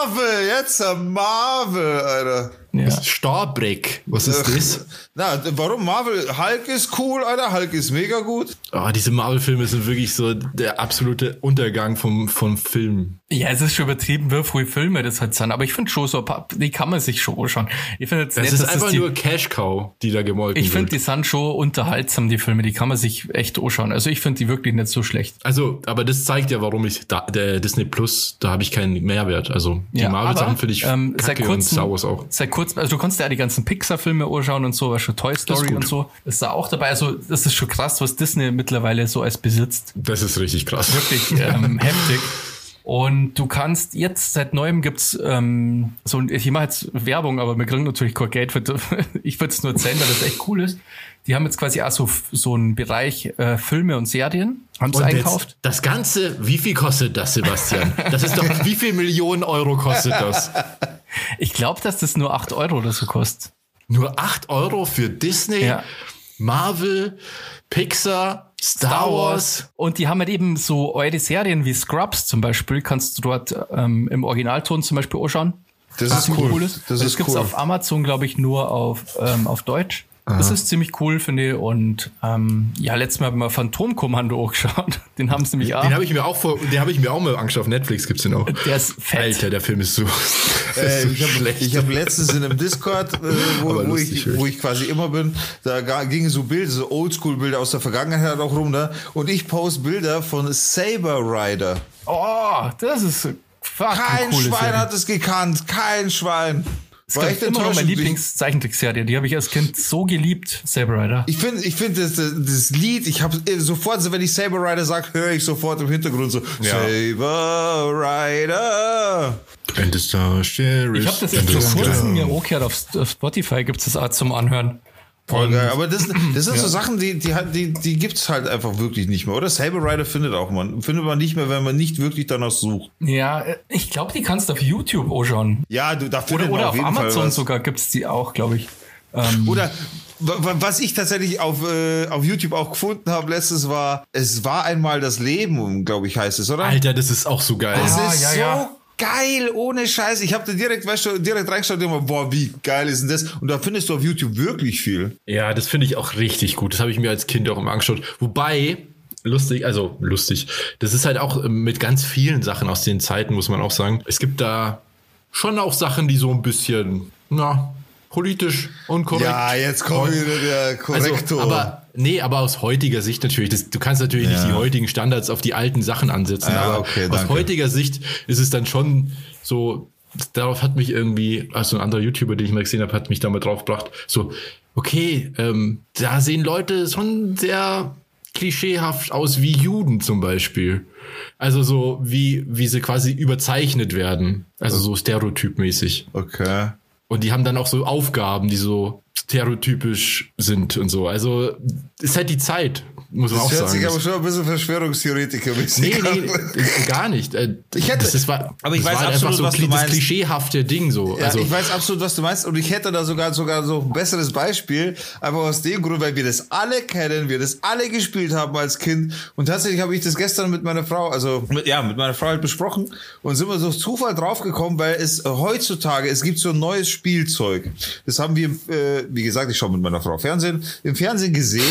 Speaker 2: jetzt äh, Marvel, Alter.
Speaker 1: Ja.
Speaker 3: Starbreck. Was ist das?
Speaker 2: Na, warum Marvel? Hulk ist cool, Alter. Hulk ist mega gut.
Speaker 3: Oh, diese Marvel-Filme sind wirklich so der absolute Untergang vom, vom Film.
Speaker 1: Ja, es ist schon übertrieben, wie viele Filme das halt sind, aber ich finde schon so, ein paar- die kann man sich schon anschauen. Ich finde jetzt
Speaker 3: Das
Speaker 1: nicht,
Speaker 3: ist
Speaker 1: dass
Speaker 3: einfach
Speaker 1: die,
Speaker 3: nur Cash-Cow, die da gemolken
Speaker 1: ich finde, die sind schon unterhaltsam, die Filme, die kann man sich echt anschauen. Also ich finde die wirklich nicht so schlecht.
Speaker 3: Also, aber das zeigt ja, warum ich da, der Disney Plus, da habe ich keinen Mehrwert. Also, die
Speaker 1: Ja,
Speaker 3: Marvel-Sachen finde ich
Speaker 1: ähm, seit
Speaker 3: kacke und
Speaker 1: kurzem-
Speaker 3: Star Wars auch.
Speaker 1: Seit kurzem, also du kannst ja die ganzen Pixar-Filme anschauen und so, was schon Toy Story und so, ist da auch dabei. Also das ist schon krass, was Disney mittlerweile so als besitzt.
Speaker 3: Das ist richtig krass.
Speaker 1: Wirklich ähm, heftig. Und du kannst jetzt seit neuem gibt's ähm, so ein- ich mache jetzt Werbung, aber wir kriegen natürlich kein Geld. Für, ich würde es nur erzählen, weil das echt cool ist. Die haben jetzt quasi auch so, so einen Bereich äh, Filme und Serien, haben sie
Speaker 3: jetzt, das Ganze, wie viel kostet das, Sebastian? Das ist doch, wie viel Millionen Euro kostet das?
Speaker 1: Ich glaube, dass das nur 8 Euro oder so kostet.
Speaker 3: Nur 8 Euro für Disney,
Speaker 1: Ja.
Speaker 3: Marvel, Pixar, Star, Wars.
Speaker 1: Und die haben halt eben so eure Serien wie Scrubs zum Beispiel, kannst du dort ähm, im Originalton zum Beispiel anschauen.
Speaker 2: Das
Speaker 1: was
Speaker 2: ist
Speaker 1: ziemlich
Speaker 2: cool.
Speaker 1: ist.
Speaker 2: Das
Speaker 1: das
Speaker 2: ist
Speaker 1: gibt's
Speaker 2: cool.
Speaker 1: auf Amazon, glaube ich, nur auf, ähm, auf Deutsch. Das ist ziemlich cool, finde ich. Und ähm, ja, letztes Mal haben wir Phantomkommando angeschaut. Den haben sie nämlich auch.
Speaker 3: Den habe ich mir auch vor, den habe ich mir auch mal angeschaut. Auf Netflix gibt's den auch.
Speaker 1: Der ist fett.
Speaker 3: Alter, der Film ist so,
Speaker 2: Äh,
Speaker 3: so
Speaker 2: ich habe hab letztens in einem Discord, äh, wo, wo, ich, wo ich quasi immer bin, da gingen so Bilder, so Oldschool-Bilder aus der Vergangenheit auch rum, ne? Und ich post Bilder von Saber Rider.
Speaker 1: Oh, das ist fucking
Speaker 2: Kein Schwein
Speaker 1: Serie.
Speaker 2: hat es gekannt, kein Schwein.
Speaker 1: Das
Speaker 2: War
Speaker 1: ist
Speaker 2: echt
Speaker 1: immer noch meine Lieblingszeichentrickserie. Die habe ich als Kind so geliebt, Saber Rider.
Speaker 2: Ich finde, ich finde das, das Lied, ich habe sofort, so wenn ich Saber Rider sag, höre ich sofort im Hintergrund so Saber Rider.
Speaker 3: And the Star Sheriff.
Speaker 1: Ich habe das jetzt vor kurzem mir auch gehört. Auf, auf Spotify gibt es das auch zum Anhören.
Speaker 2: Voll geil. Aber das, das sind so Sachen, die, die, hat- die, die gibt's halt einfach wirklich nicht mehr. Oder Saber Rider findet auch man. Findet man nicht mehr, wenn man nicht wirklich danach sucht.
Speaker 1: Ja, äh, ich glaube, die kannst du auf YouTube anschauen.
Speaker 2: Ja, du, da
Speaker 1: Oder,
Speaker 2: findet man
Speaker 1: oder
Speaker 2: auf
Speaker 1: auf Amazon sogar gibt's die auch, glaube ich. Ähm,
Speaker 2: Oder wa- wa- was ich tatsächlich auf, äh, auf YouTube auch gefunden habe letztes war, es war einmal das Leben, glaube ich, heißt es, oder?
Speaker 3: Alter, das ist auch so geil.
Speaker 2: Das
Speaker 1: Ah,
Speaker 2: ist
Speaker 1: ja,
Speaker 2: so
Speaker 1: ja.
Speaker 2: Geil, ohne Scheiß. Ich habe da direkt, weißt du, direkt reingeschaut immer, boah, wie geil ist denn das? Und da findest du auf YouTube wirklich viel.
Speaker 3: Ja, das finde ich auch richtig gut. Das habe ich mir als Kind auch immer angeschaut. Wobei, lustig, also lustig, das ist halt auch ähm, mit ganz vielen Sachen aus den Zeiten, muss man auch sagen. Es gibt da schon auch Sachen, die so ein bisschen, na, politisch unkorrekt.
Speaker 2: Ja, jetzt kommt wieder der Korrektor.
Speaker 3: Also, aber nee, aber aus heutiger Sicht natürlich. Das, du kannst natürlich nicht
Speaker 2: Ja.
Speaker 3: die heutigen Standards auf die alten Sachen ansetzen,
Speaker 2: Ja,
Speaker 3: aber
Speaker 2: okay,
Speaker 3: aus
Speaker 2: danke.
Speaker 3: heutiger Sicht ist es dann schon so. Darauf hat mich irgendwie, also ein anderer YouTuber, den ich mal gesehen habe, hat mich damit drauf gebracht. So, okay, ähm, da sehen Leute schon sehr klischeehaft aus wie Juden zum Beispiel. Also so wie wie sie quasi überzeichnet werden, also so stereotypmäßig.
Speaker 2: okay.
Speaker 3: Und die haben dann auch so Aufgaben, die so stereotypisch sind und so. Also ist halt die Zeit, muss man
Speaker 2: Das
Speaker 3: auch
Speaker 2: hört
Speaker 3: sagen.
Speaker 2: sich aber
Speaker 3: Das-
Speaker 2: schon ein bisschen Verschwörungstheoretiker-mäßig
Speaker 3: Nee,
Speaker 2: an.
Speaker 3: nee, äh, gar nicht. Äh,
Speaker 2: Ich hätte-
Speaker 3: das ist, war,
Speaker 2: aber ich
Speaker 3: das
Speaker 2: weiß
Speaker 3: war halt
Speaker 2: absolut,
Speaker 3: so
Speaker 2: was du meinst.
Speaker 3: klischeehafte Ding so.
Speaker 2: Ja,
Speaker 3: also,
Speaker 2: ich weiß absolut, was du meinst. Und ich hätte da sogar, sogar so ein besseres Beispiel. Einfach aus dem Grund, weil wir das alle kennen, wir das alle gespielt haben als Kind. Und tatsächlich habe ich das gestern mit meiner Frau, also, mit, ja, mit meiner Frau halt besprochen. Und sind wir so Zufall draufgekommen, weil es äh, heutzutage, es gibt so ein neues Spielzeug. Das haben wir, äh, wie gesagt, ich schaue mit meiner Frau Fernsehen, im Fernsehen gesehen.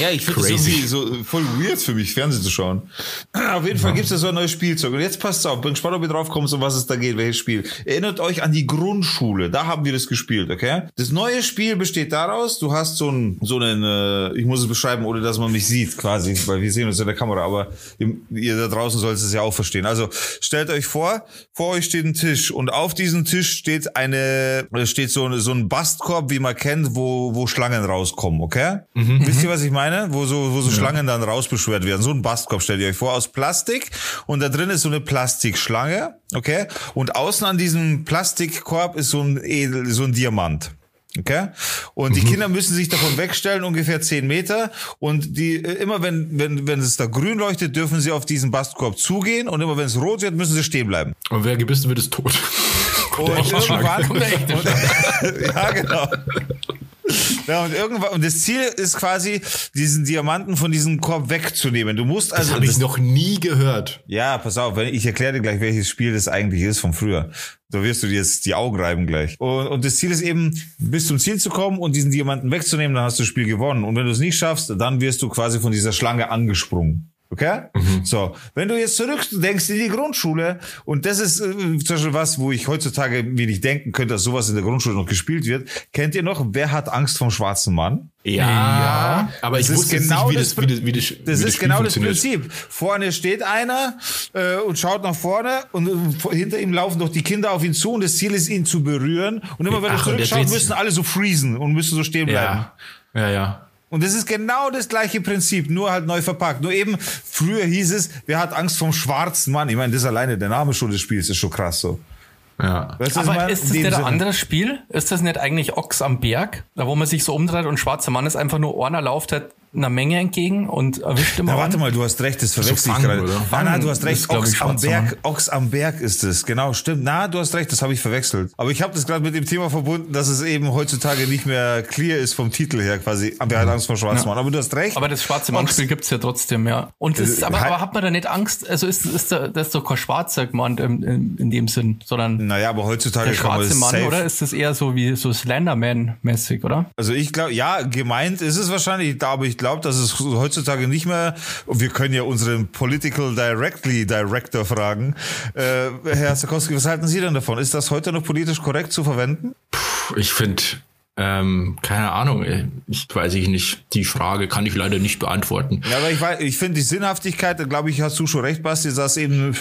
Speaker 2: Ja, ich finde das
Speaker 3: Crazy.
Speaker 2: irgendwie so voll weird für mich, Fernsehen zu schauen. Auf jeden Fall gibt's da so ein neues Spielzeug. Und jetzt passt auf, bin gespannt, ob ihr drauf kommt, um was es da geht, welches Spiel. Erinnert euch an die Grundschule, da haben wir das gespielt, okay? Das neue Spiel besteht daraus, du hast so einen, so einen, äh, ich muss es beschreiben, ohne dass man mich sieht, quasi, weil wir sehen uns in der Kamera, aber ihr, da draußen sollt es ja auch verstehen. Also, stellt euch vor, vor euch steht ein Tisch und auf diesem Tisch steht eine, äh, steht so, so ein Bastkorb, wie man kennt, wo, wo Schlangen rauskommen, okay? Wisst ihr, was ich meine? Wo so, wo so Schlangen dann rausbeschwert werden. So ein Bastkorb stellt ihr euch vor aus Plastik und da drin ist so eine Plastikschlange, okay? Und außen an diesem Plastikkorb ist so ein Edel, so ein Diamant. Okay? Und die Kinder müssen sich davon wegstellen, ungefähr zehn Meter. Und die, äh, immer wenn, wenn, wenn es da grün leuchtet, dürfen sie auf diesen Bastkorb zugehen. Und immer wenn es rot wird, müssen sie stehen bleiben.
Speaker 3: Und wer gebissen wird, ist tot.
Speaker 2: Und irgendwann, und, ja, genau. Ja, und irgendwann, und das Ziel ist quasi, diesen Diamanten von diesem Korb wegzunehmen. Du musst
Speaker 3: Das
Speaker 2: also,
Speaker 3: habe ich noch nie gehört.
Speaker 2: ja, pass auf, wenn- ich erkläre dir gleich, welches Spiel das eigentlich ist von früher. Da wirst du dir jetzt die Augen reiben gleich. Und, und das Ziel ist eben, bis zum Ziel zu kommen und diesen Diamanten wegzunehmen, dann hast du das Spiel gewonnen. Und wenn du es nicht schaffst, dann wirst du quasi von dieser Schlange angesprungen. Okay? So, wenn du jetzt zurückdenkst in die Grundschule, und das ist äh, zum Beispiel was, wo ich heutzutage mir nicht denken könnte, dass sowas in der Grundschule noch gespielt wird. Kennt ihr noch, wer hat Angst vom schwarzen Mann?
Speaker 3: Ja, aber ich
Speaker 2: Das ist
Speaker 3: wusste
Speaker 2: genau
Speaker 3: nicht, wie
Speaker 2: das
Speaker 3: das, wie das, wie das,
Speaker 2: Das
Speaker 3: wie
Speaker 2: ist genau das. Prinzip. Vorne steht einer äh, und schaut nach vorne und äh, hinter ihm laufen doch die Kinder auf ihn zu und das Ziel ist, ihn zu berühren. Und immer wenn er
Speaker 3: Ach, der
Speaker 2: zurückschaut, müssen alle so freezen und müssen so stehen bleiben.
Speaker 3: Ja, ja, ja.
Speaker 2: Und das ist genau das gleiche Prinzip, nur halt neu verpackt. Nur eben, früher hieß es, wer hat Angst vom schwarzen Mann? Ich meine, das alleine, der Name schon des Spiels ist schon krass so.
Speaker 3: ja.
Speaker 2: Weißt
Speaker 1: Aber ist das nicht ein anderes Spiel? Ist das nicht eigentlich Ochs am Berg? Da wo man sich so umdreht und schwarzer Mann ist einfach nur einer lauft halt einer Menge entgegen und erwischt immer
Speaker 2: Na, warte mal, du hast recht, das verwechsel ich gerade. Nein, nein, du hast recht,
Speaker 1: ist, glaub ich,
Speaker 2: Ochs am Berg. Ochs am Berg ist es, genau, stimmt. Na, du hast recht, das habe ich verwechselt. Aber ich habe das gerade mit dem Thema verbunden, dass es eben heutzutage nicht mehr clear ist vom Titel her quasi. Wer hat Angst vor Schwarzmann? Aber du hast recht.
Speaker 1: Aber das schwarze Mann-Spiel gibt's ja trotzdem, ja. Und das,
Speaker 2: Äh,
Speaker 1: aber,
Speaker 2: halt-
Speaker 1: aber hat man da nicht Angst? Also ist, ist da, das ist doch kein schwarzer Mann in, in, in dem Sinn, sondern
Speaker 2: naja, aber heutzutage
Speaker 1: der schwarze Mann,
Speaker 2: safe.
Speaker 1: oder? Ist das eher so wie so Slenderman-mäßig, oder?
Speaker 2: Also ich glaube, ja, gemeint ist es wahrscheinlich, aber ich glaube, dass es heutzutage nicht mehr, und wir können ja unseren Political Directly Director fragen. Äh, Herr Sakowski, was halten Sie denn davon? Ist das heute noch politisch korrekt zu verwenden?
Speaker 3: Ich finde, ähm, keine Ahnung, ey. ich weiß ich nicht. Die Frage kann ich leider nicht beantworten.
Speaker 2: Ja, aber ich, weiß- ich finde die Sinnhaftigkeit, da glaube ich, hast du schon recht, Basti, dass eben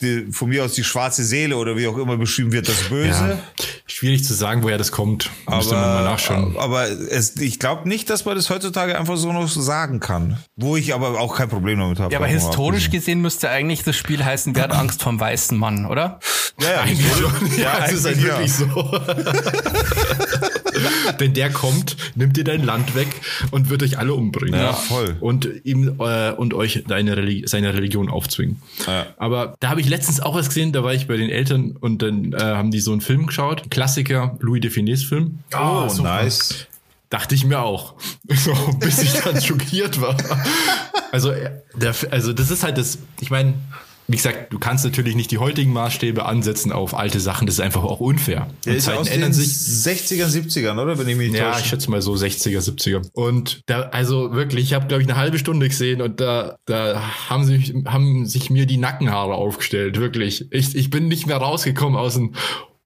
Speaker 2: die, von mir aus die schwarze Seele oder wie auch immer beschrieben wird, das Böse.
Speaker 3: Ja, schwierig zu sagen, woher das kommt. Müsste man mal nachschauen.
Speaker 2: aber es, ich glaube nicht, dass man das heutzutage einfach so noch so sagen kann. Wo ich aber auch kein Problem damit habe.
Speaker 1: Ja, aber historisch gesehen müsste eigentlich das Spiel heißen, wer hat Angst vom weißen Mann, oder?
Speaker 2: Ja, ja,
Speaker 3: Eigentlich schon. Ja, es ist halt
Speaker 2: eigentlich
Speaker 3: wirklich so. Denn der kommt, nimmt dir dein Land weg und wird euch alle umbringen.
Speaker 2: Ja, voll.
Speaker 3: Und ihm äh, und euch deine Reli seine Religion aufzwingen.
Speaker 2: Ja.
Speaker 3: Aber da habe ich letztens auch was gesehen, da war ich bei den Eltern und dann äh, haben die so einen Film geschaut. Klassiker, Louis de Funès Film.
Speaker 2: Oh,
Speaker 1: super.
Speaker 2: nice.
Speaker 3: Dachte ich mir auch. So, bis ich dann schockiert war. Also, äh, der, also das ist halt das, ich meine, wie gesagt, du kannst natürlich nicht die heutigen Maßstäbe ansetzen auf alte Sachen, das ist einfach auch unfair.
Speaker 2: Der
Speaker 3: Und
Speaker 2: ist
Speaker 3: Zeiten
Speaker 2: aus
Speaker 3: ändern
Speaker 2: den
Speaker 3: sich.
Speaker 2: 60er, 70ern, oder? Wenn ich mich nicht
Speaker 3: Ja,
Speaker 2: täusche.
Speaker 3: ich schätze mal so 60er, 70er. Und da, also wirklich, ich habe, glaube ich, eine halbe Stunde gesehen und da, da haben, sich, haben sich mir die Nackenhaare aufgestellt, wirklich. Ich, ich bin nicht mehr rausgekommen aus dem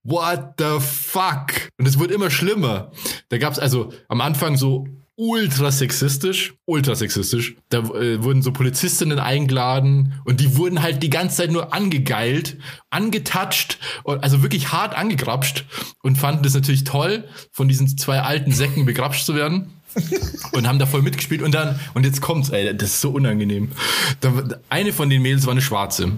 Speaker 3: What the fuck? Und es wird immer schlimmer. Da gab's also am Anfang so ultra sexistisch, ultra sexistisch. Da äh, wurden so Polizistinnen eingeladen und die wurden halt die ganze Zeit nur angegeilt, angetatscht, also wirklich hart angegrapscht und fanden das natürlich toll, von diesen zwei alten Säcken begrapscht zu werden. und haben da voll mitgespielt und dann, und jetzt kommt's, ey, das ist so unangenehm. Da, eine von den Mädels war eine Schwarze.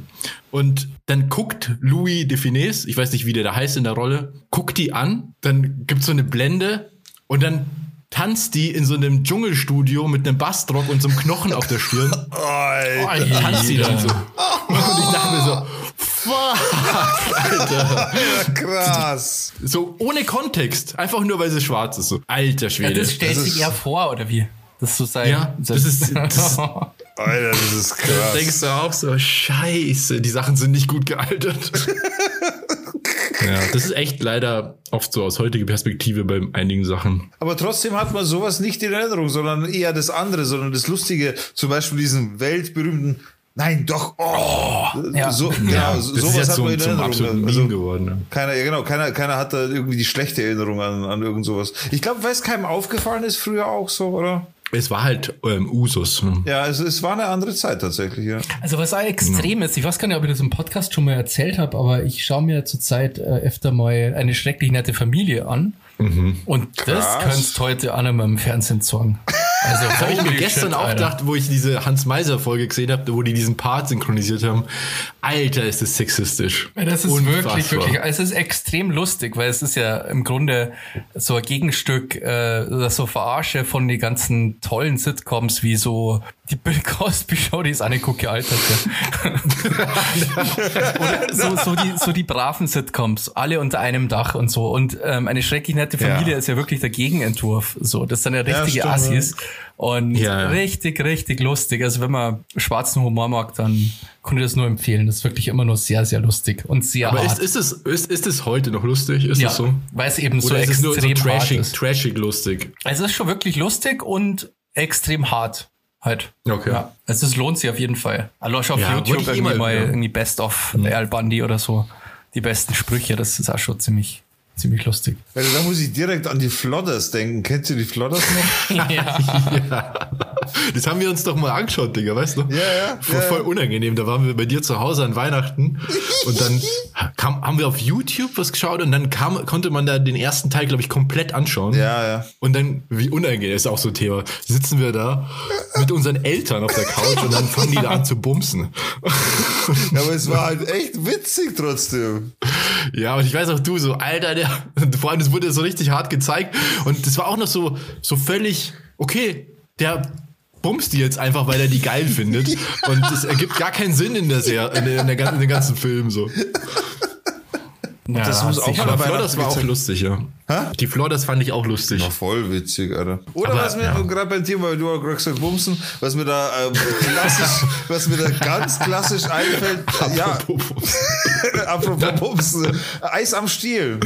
Speaker 3: Und dann guckt Louis de Finesse, ich weiß nicht, wie der da heißt in der Rolle, guckt die an, dann gibt's so eine Blende und dann tanzt die in so einem Dschungelstudio mit einem Bastrock und so einem Knochen auf der Stirn.
Speaker 2: Alter.
Speaker 3: tanzt die dann so. Und ich dachte mir so, fuck, Alter.
Speaker 2: Ja, krass.
Speaker 3: So ohne Kontext. Einfach nur, weil sie schwarz ist. So, alter
Speaker 1: Ja,
Speaker 3: Schwede.
Speaker 1: das stellt
Speaker 2: das
Speaker 1: sich
Speaker 2: ist-
Speaker 1: eher vor, oder wie? Das ist so sein.
Speaker 3: Ja, das ist- das-
Speaker 2: Alter, das ist
Speaker 3: Da
Speaker 2: krass.
Speaker 3: denkst du auch so, scheiße, die Sachen sind nicht gut gealtert. ja, das ist echt leider oft so aus heutiger Perspektive bei einigen Sachen.
Speaker 2: Aber trotzdem hat man sowas nicht in Erinnerung, sondern eher das andere, sondern das Lustige, zum Beispiel diesen weltberühmten Nein, doch, oh,
Speaker 1: Ja.
Speaker 2: so, genau,
Speaker 3: Ja,
Speaker 2: so,
Speaker 3: das ist
Speaker 2: sowas
Speaker 3: jetzt
Speaker 2: hat
Speaker 3: so
Speaker 2: man in Erinnerung. Also,
Speaker 3: geworden. Ne?
Speaker 2: keiner, ja genau, keiner, keiner hat da irgendwie die schlechte Erinnerung an, an irgend sowas. Ich glaube, weil es keinem aufgefallen ist, früher auch so, oder?
Speaker 3: Es war halt ähm, Usus. Ne?
Speaker 2: Ja, es, es war eine andere Zeit tatsächlich, ja.
Speaker 1: Also was auch extrem ist, ich weiß gar nicht, ob ich das im Podcast schon mal erzählt habe, aber ich schaue mir zurzeit äh, öfter mal eine schrecklich nette Familie an. Und das
Speaker 2: Krass.
Speaker 1: könntest heute auch nicht mehr im Fernsehen sagen. Also
Speaker 3: Das habe ich mir gestern
Speaker 1: shit,
Speaker 3: auch
Speaker 1: Alter.
Speaker 3: gedacht, wo ich diese Hans-Meiser-Folge gesehen habe, wo die diesen Part synchronisiert haben. Alter, ist das sexistisch.
Speaker 1: Ja, Das ist
Speaker 3: Unfassbar.
Speaker 1: wirklich, wirklich, es ist extrem lustig, weil es ist ja im Grunde so ein Gegenstück, äh, oder so Verarsche von den ganzen tollen Sitcoms wie so die Bill Cosby Show, die ist eine gucke gealtert. Ja. oder so, so, die, so die braven Sitcoms, alle unter einem Dach und so. Und ähm, eine schrecklich nette Familie
Speaker 2: Ja.
Speaker 1: ist ja wirklich der Gegenentwurf. So, das sind ja richtige
Speaker 2: stimmt,
Speaker 1: Assis. Und
Speaker 3: Ja, ja.
Speaker 1: richtig, richtig lustig. Also wenn man schwarzen Humor mag, dann kann ich das nur empfehlen. Das ist wirklich immer nur sehr, sehr lustig und sehr
Speaker 3: Aber
Speaker 1: hart.
Speaker 3: ist, ist, es, ist, ist es heute noch lustig? Ist
Speaker 1: ja,
Speaker 3: es so?
Speaker 1: weil es eben so
Speaker 3: Oder ist es nur so
Speaker 1: extrem hart
Speaker 3: trashig,
Speaker 1: ist.
Speaker 3: trashig lustig?
Speaker 1: Es ist schon wirklich lustig und extrem hart halt.
Speaker 3: Okay.
Speaker 1: Ja, also es lohnt sich auf jeden Fall. Also auf
Speaker 3: Ja,
Speaker 1: YouTube
Speaker 3: ich eh
Speaker 1: irgendwie
Speaker 3: mal
Speaker 1: mal
Speaker 3: hören.
Speaker 1: irgendwie Best of Al Bundy oder so. Die besten Sprüche, das ist auch schon ziemlich, ziemlich lustig.
Speaker 2: Also da muss ich direkt an die Flodders denken. Kennst du die Flodders noch?
Speaker 1: ja.
Speaker 3: Das haben wir uns doch mal angeschaut, Digga, weißt du?
Speaker 2: Ja, ja,
Speaker 3: Voll,
Speaker 2: ja.
Speaker 3: voll unangenehm. Da waren wir bei dir zu Hause an Weihnachten und dann kam, haben wir auf YouTube was geschaut und dann kam, konnte man da den ersten Teil, glaube ich, komplett anschauen.
Speaker 2: Ja, ja.
Speaker 3: Und dann, wie unangenehm, ist auch so ein Thema, sitzen wir da mit unseren Eltern auf der Couch und dann fangen die da an zu bumsen.
Speaker 2: Ja, aber es war halt echt witzig trotzdem.
Speaker 3: Ja, und ich weiß auch du, so, Alter, der, vor allem, das wurde so richtig hart gezeigt. Und das war auch noch so, so völlig, okay, der bumst die jetzt einfach, weil er die geil findet. Und es ergibt gar keinen Sinn in der der, in, der, ganzen- in dem ganzen Film, so.
Speaker 1: Ja
Speaker 2: Das muss auch
Speaker 3: Aber Flor, das war auch lustig, ja.
Speaker 2: Hä?
Speaker 3: Die Flor, das fand ich auch lustig.
Speaker 2: War voll witzig, Alter. Oder
Speaker 3: Aber,
Speaker 2: was mir
Speaker 3: ja.
Speaker 2: gerade beim Thema, weil du auch gerade gesagt Bumsen, was mir da ähm, klassisch, was mir da ganz klassisch einfällt, ja, apropos Bumsen, Eis am Stiel.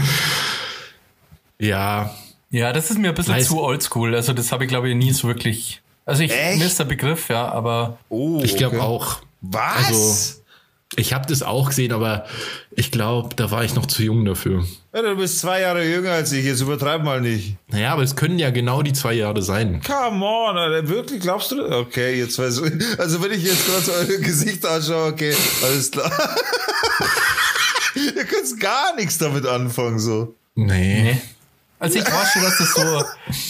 Speaker 3: Ja,
Speaker 1: ja, das ist mir ein bisschen
Speaker 3: Weiß-
Speaker 1: zu oldschool. Also das habe ich glaube ich nie so wirklich. Also ich
Speaker 2: Echt?
Speaker 1: mir ist der Begriff, ja, aber
Speaker 2: Oh,
Speaker 3: ich glaube
Speaker 2: okay.
Speaker 3: auch.
Speaker 2: Was?
Speaker 3: Also- Ich habe das auch gesehen, aber ich glaube, da war ich noch zu jung dafür.
Speaker 2: ja, du bist zwei Jahre jünger als ich, jetzt übertreib mal nicht.
Speaker 3: Naja, aber es können ja genau die zwei Jahre sein.
Speaker 2: Come on, Alter, wirklich, glaubst du das? Okay, jetzt weiß ich, also wenn ich jetzt gerade so euer Gesicht anschaue, okay, alles klar. Ihr könnt gar nichts damit anfangen, so.
Speaker 3: Nee.
Speaker 1: Also ich weiß schon, dass das so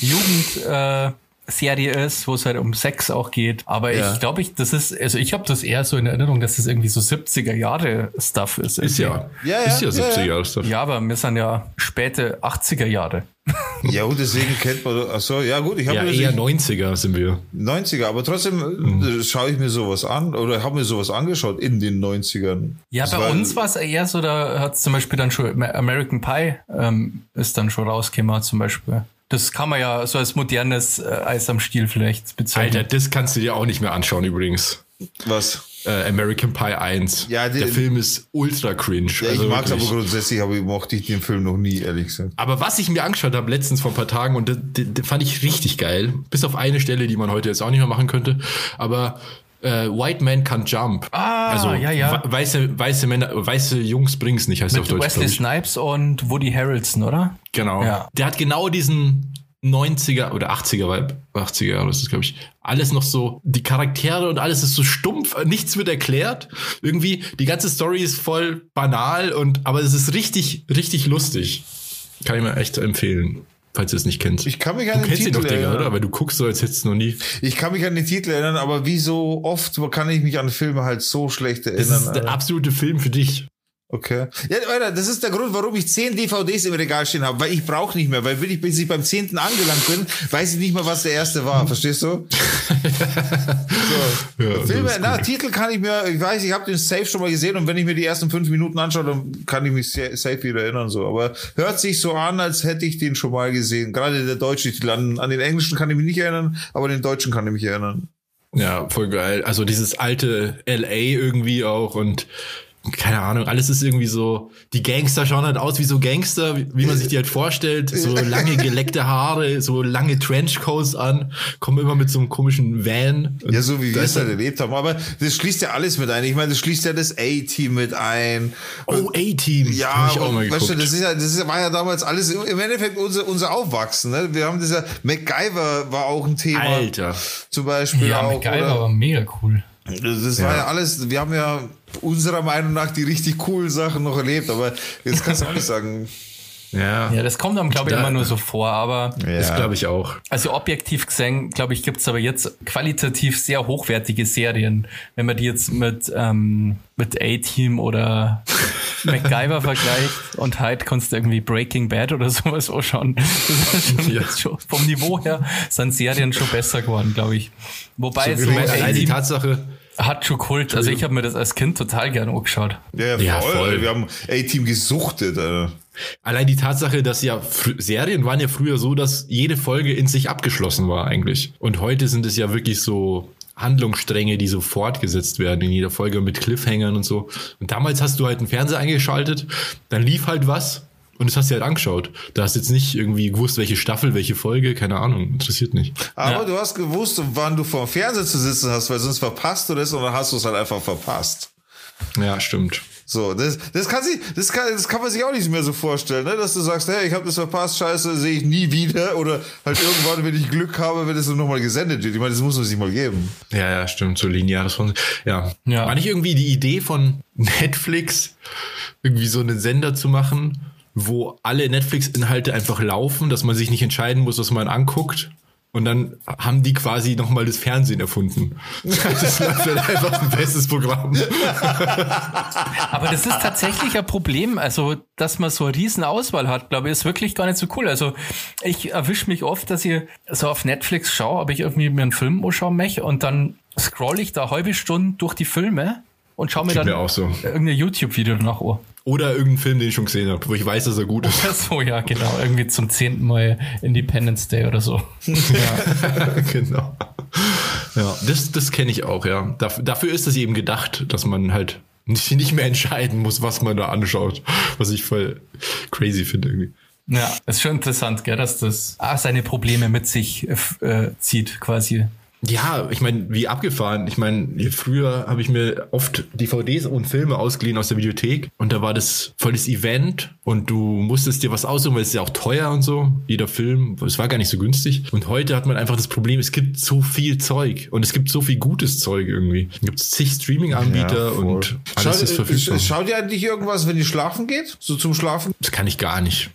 Speaker 1: Jugendserie äh, Serie ist, wo es halt um Sex auch geht. Aber
Speaker 2: Ja.
Speaker 1: ich glaube, ich, das ist, also ich habe das eher so in Erinnerung, dass das irgendwie so 70er Jahre Stuff ist.
Speaker 3: Ist ja.
Speaker 2: Ja, ja,
Speaker 3: ist ja
Speaker 2: ja,
Speaker 3: 70
Speaker 2: ja.
Speaker 3: Jahre Stuff.
Speaker 1: Ja, aber wir sind ja späte 80er Jahre.
Speaker 2: Ja, und deswegen kennt man, achso, ja gut, ich habe
Speaker 3: Ja,
Speaker 2: mir
Speaker 3: eher 90er sind wir.
Speaker 2: 90er, aber trotzdem
Speaker 3: Mhm.
Speaker 2: äh, schaue ich mir sowas an oder habe mir sowas angeschaut in den 90ern.
Speaker 1: Ja,
Speaker 2: Das
Speaker 1: bei
Speaker 2: war-
Speaker 1: uns war es eher so, da hat zum Beispiel dann schon American Pie ähm, ist dann schon rausgekommen zum Beispiel. Das kann man ja so als modernes äh, Eis am Stiel vielleicht bezeichnen.
Speaker 3: Alter, das kannst du dir auch nicht mehr anschauen übrigens.
Speaker 2: Was?
Speaker 3: Äh, American Pie 1.
Speaker 2: Ja, die-
Speaker 3: Der Film ist ultra cringe.
Speaker 2: Ja,
Speaker 3: also
Speaker 2: ich mag es aber grundsätzlich, aber ich mochte ich den Film noch nie, ehrlich gesagt.
Speaker 3: Aber was ich mir angeschaut habe letztens vor ein paar Tagen und das, das, das fand ich richtig geil, bis auf eine Stelle, die man heute jetzt auch nicht mehr machen könnte, aber äh, White Man Can't Jump.
Speaker 1: Ah,
Speaker 3: also
Speaker 1: ja, ja.
Speaker 3: we- Weiße, weiße Männer, weiße Jungs bring's nicht, heißt es auf
Speaker 1: Mit
Speaker 3: Deutsch.
Speaker 1: Wesley. Snipes und Woody Harrelson, oder?
Speaker 3: Genau.
Speaker 1: Ja.
Speaker 3: Der hat genau diesen 90er oder 80er Vibe, 80er Jahre ist es, glaube ich. Alles noch so, die Charaktere und alles ist so stumpf, nichts wird erklärt. Irgendwie, die ganze Story ist voll banal und, aber es ist richtig, richtig lustig. Kann ich mir echt empfehlen, falls ihr es nicht kennt.
Speaker 2: Ich kann mich
Speaker 3: du
Speaker 2: an den
Speaker 3: kennst ihn
Speaker 2: Titel
Speaker 3: doch, Digga,
Speaker 2: erinnern.
Speaker 3: oder? Weil du guckst so, als hättest du noch nie.
Speaker 2: Ich kann mich an den Titel erinnern, aber wie so oft kann ich mich an Filme halt so schlecht
Speaker 3: Das
Speaker 2: erinnern.
Speaker 3: ist der
Speaker 2: Alter.
Speaker 3: absolute Film für dich.
Speaker 2: Okay. Ja, Alter, das ist der Grund, warum ich zehn DVDs im Regal stehen habe, weil ich brauche nicht mehr, weil bin ich, bis ich beim zehnten angelangt bin, weiß ich nicht mehr, was der erste war. Verstehst du? so.
Speaker 3: Ja,
Speaker 2: Filme, na,
Speaker 3: gut.
Speaker 2: Titel kann ich mir, ich weiß, ich habe den Safe schon mal gesehen und wenn ich mir die ersten fünf Minuten anschaue, dann kann ich mich safe wieder erinnern. So, aber hört sich so an, als hätte ich den schon mal gesehen. Gerade der deutsche Titel. An, an den englischen kann ich mich nicht erinnern, aber an den deutschen kann ich mich erinnern.
Speaker 3: Ja, voll geil. Also dieses alte LA irgendwie auch und keine Ahnung, alles ist irgendwie so, die Gangster schauen halt aus wie so Gangster, wie, wie man sich die halt vorstellt, so lange geleckte Haare, so lange Trenchcoats an, kommen immer mit so einem komischen Van.
Speaker 2: Ja, so wie wir es halt
Speaker 3: dann-
Speaker 2: erlebt haben. Aber das schließt ja alles mit ein. Ich meine, das schließt ja das A-Team mit ein.
Speaker 3: Oh, A-Team.
Speaker 2: Ja,
Speaker 3: ich auch mal
Speaker 2: weißt du, das ist ja, das war ja damals alles im Endeffekt unser, unser Aufwachsen. Ne? Wir haben das ja, MacGyver war auch ein Thema.
Speaker 3: Alter.
Speaker 2: Zum Beispiel
Speaker 1: Ja,
Speaker 2: auch.
Speaker 1: geil,
Speaker 2: oder?
Speaker 1: aber mega cool.
Speaker 2: Das, war ja alles, wir haben ja unserer Meinung nach die richtig coolen Sachen noch erlebt, aber jetzt kannst du auch nicht sagen.
Speaker 3: Ja,
Speaker 1: Ja, das kommt einem, glaube ich,
Speaker 3: Da-
Speaker 1: immer nur so vor, aber
Speaker 3: das glaube ich auch.
Speaker 1: also objektiv gesehen, glaube ich, gibt's aber jetzt qualitativ sehr hochwertige Serien. Wenn man die jetzt mit, ähm, mit A-Team oder MacGyver vergleicht und halt kannst du irgendwie Breaking Bad oder sowas. Das ist schon,
Speaker 3: Ja.
Speaker 1: schon, vom Niveau her sind Serien schon besser geworden, glaube ich. Wobei so,
Speaker 3: meine, allein die Tatsache,
Speaker 1: hat schon Kult. Also ich habe mir das als Kind total gern angeschaut.
Speaker 2: Ja, voll.
Speaker 3: Ja, voll.
Speaker 2: Wir haben A-Team gesuchtet. Alter.
Speaker 3: allein die Tatsache, dass ja Serien waren ja früher so, dass jede Folge in sich abgeschlossen war eigentlich. Und heute sind es ja wirklich so Handlungsstränge, die so fortgesetzt werden in jeder Folge mit Cliffhangern und so. Und damals hast du halt einen Fernseher eingeschaltet, dann lief halt was und das hast du halt angeschaut. Da hast jetzt nicht irgendwie gewusst, welche Staffel, welche Folge, keine Ahnung, interessiert nicht.
Speaker 2: Aber
Speaker 1: Ja.
Speaker 2: du hast gewusst, wann du vor dem Fernseher zu sitzen hast, weil sonst verpasst du das und dann hast du es halt einfach verpasst.
Speaker 3: Ja, stimmt.
Speaker 2: So, das, das, kann sich, das, kann, das kann man sich auch nicht mehr so vorstellen, ne? dass du sagst, hey, ich habe das verpasst, scheiße, sehe ich nie wieder. Oder halt irgendwann, wenn ich Glück habe, wenn es dann nochmal gesendet wird. Ich meine, das muss man sich mal geben.
Speaker 3: Ja, ja, stimmt, so lineares von. Ja.
Speaker 1: Ja.
Speaker 3: War nicht irgendwie die Idee von Netflix, irgendwie so einen Sender zu machen, wo alle Netflix-Inhalte einfach laufen, dass man sich nicht entscheiden muss, was man anguckt. Und dann haben die quasi nochmal das Fernsehen erfunden. Das halt einfach ein bestes Programm.
Speaker 1: Aber das ist tatsächlich ein Problem. Also, dass man so eine riesen Auswahl hat, glaube ich, ist wirklich gar nicht so cool. Also, ich erwische mich oft, dass ich so auf Netflix schaue, ob ich irgendwie mir einen Film anschauen möchte und dann scroll ich da eine halbe Stunde durch die Filme und schaue mir dann
Speaker 3: mir so.
Speaker 1: irgendein YouTube-Video danach an.
Speaker 3: Oder irgendein Film, den ich schon gesehen habe, wo ich weiß, dass er gut ist.
Speaker 1: So, ja, genau. Irgendwie zum zehnten Mal Independence Day oder so.
Speaker 3: genau. Ja, das, das kenne ich auch, ja. Dafür, ist es eben gedacht, dass man halt nicht, nicht mehr entscheiden muss, was man da anschaut. Was ich voll crazy finde irgendwie.
Speaker 1: Ja, ist schon interessant, gell, dass das ah, seine Probleme mit sich äh, äh, zieht, quasi.
Speaker 3: Ja, ich meine, wie abgefahren. Ich meine, früher habe ich mir oft DVDs und Filme ausgeliehen aus der Videothek und da war das volles Event und du musstest dir was aussuchen, weil es ist ja auch teuer und so. Jeder Film, es war gar nicht so günstig. Und heute hat man einfach das Problem, es gibt so viel Zeug und es gibt so viel gutes Zeug irgendwie. Es gibt zig Streaming-Anbieter
Speaker 2: voll.
Speaker 3: und
Speaker 2: Schau,
Speaker 3: alles ist verfügbar.
Speaker 2: schaut ihr eigentlich irgendwas, wenn ihr schlafen geht? So zum Schlafen?
Speaker 3: Das kann ich gar nicht.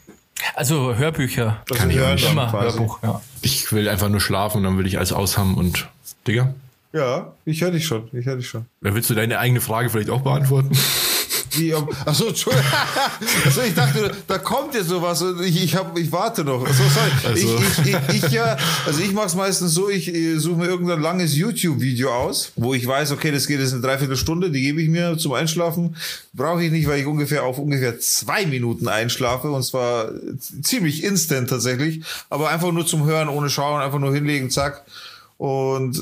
Speaker 1: Also Hörbücher.
Speaker 3: Kann ich
Speaker 2: hören
Speaker 3: nicht.
Speaker 2: dann
Speaker 1: Immer
Speaker 2: quasi.
Speaker 1: Hörbuch, ja.
Speaker 3: Ich will einfach nur schlafen und dann will ich alles aushaben und Digga,
Speaker 2: Ja, ich höre dich schon. Ich höre dich schon.
Speaker 3: wer willst du deine eigene Frage vielleicht auch beantworten?
Speaker 2: Die, um, ach so, Entschuldigung. Also ich dachte, da kommt jetzt sowas und ich, ich, hab, ich warte noch. So, sorry.
Speaker 3: Also.
Speaker 2: Ich, ich, ich, ich, ja, also ich mache es meistens so, ich äh, suche mir irgendein langes YouTube-Video aus, wo ich weiß, okay, das geht jetzt eine Dreiviertelstunde, die gebe ich mir zum Einschlafen. Brauche ich nicht, weil ich ungefähr auf ungefähr zwei Minuten einschlafe und zwar ziemlich instant tatsächlich, aber einfach nur zum Hören, ohne Schauen, einfach nur hinlegen, zack. Und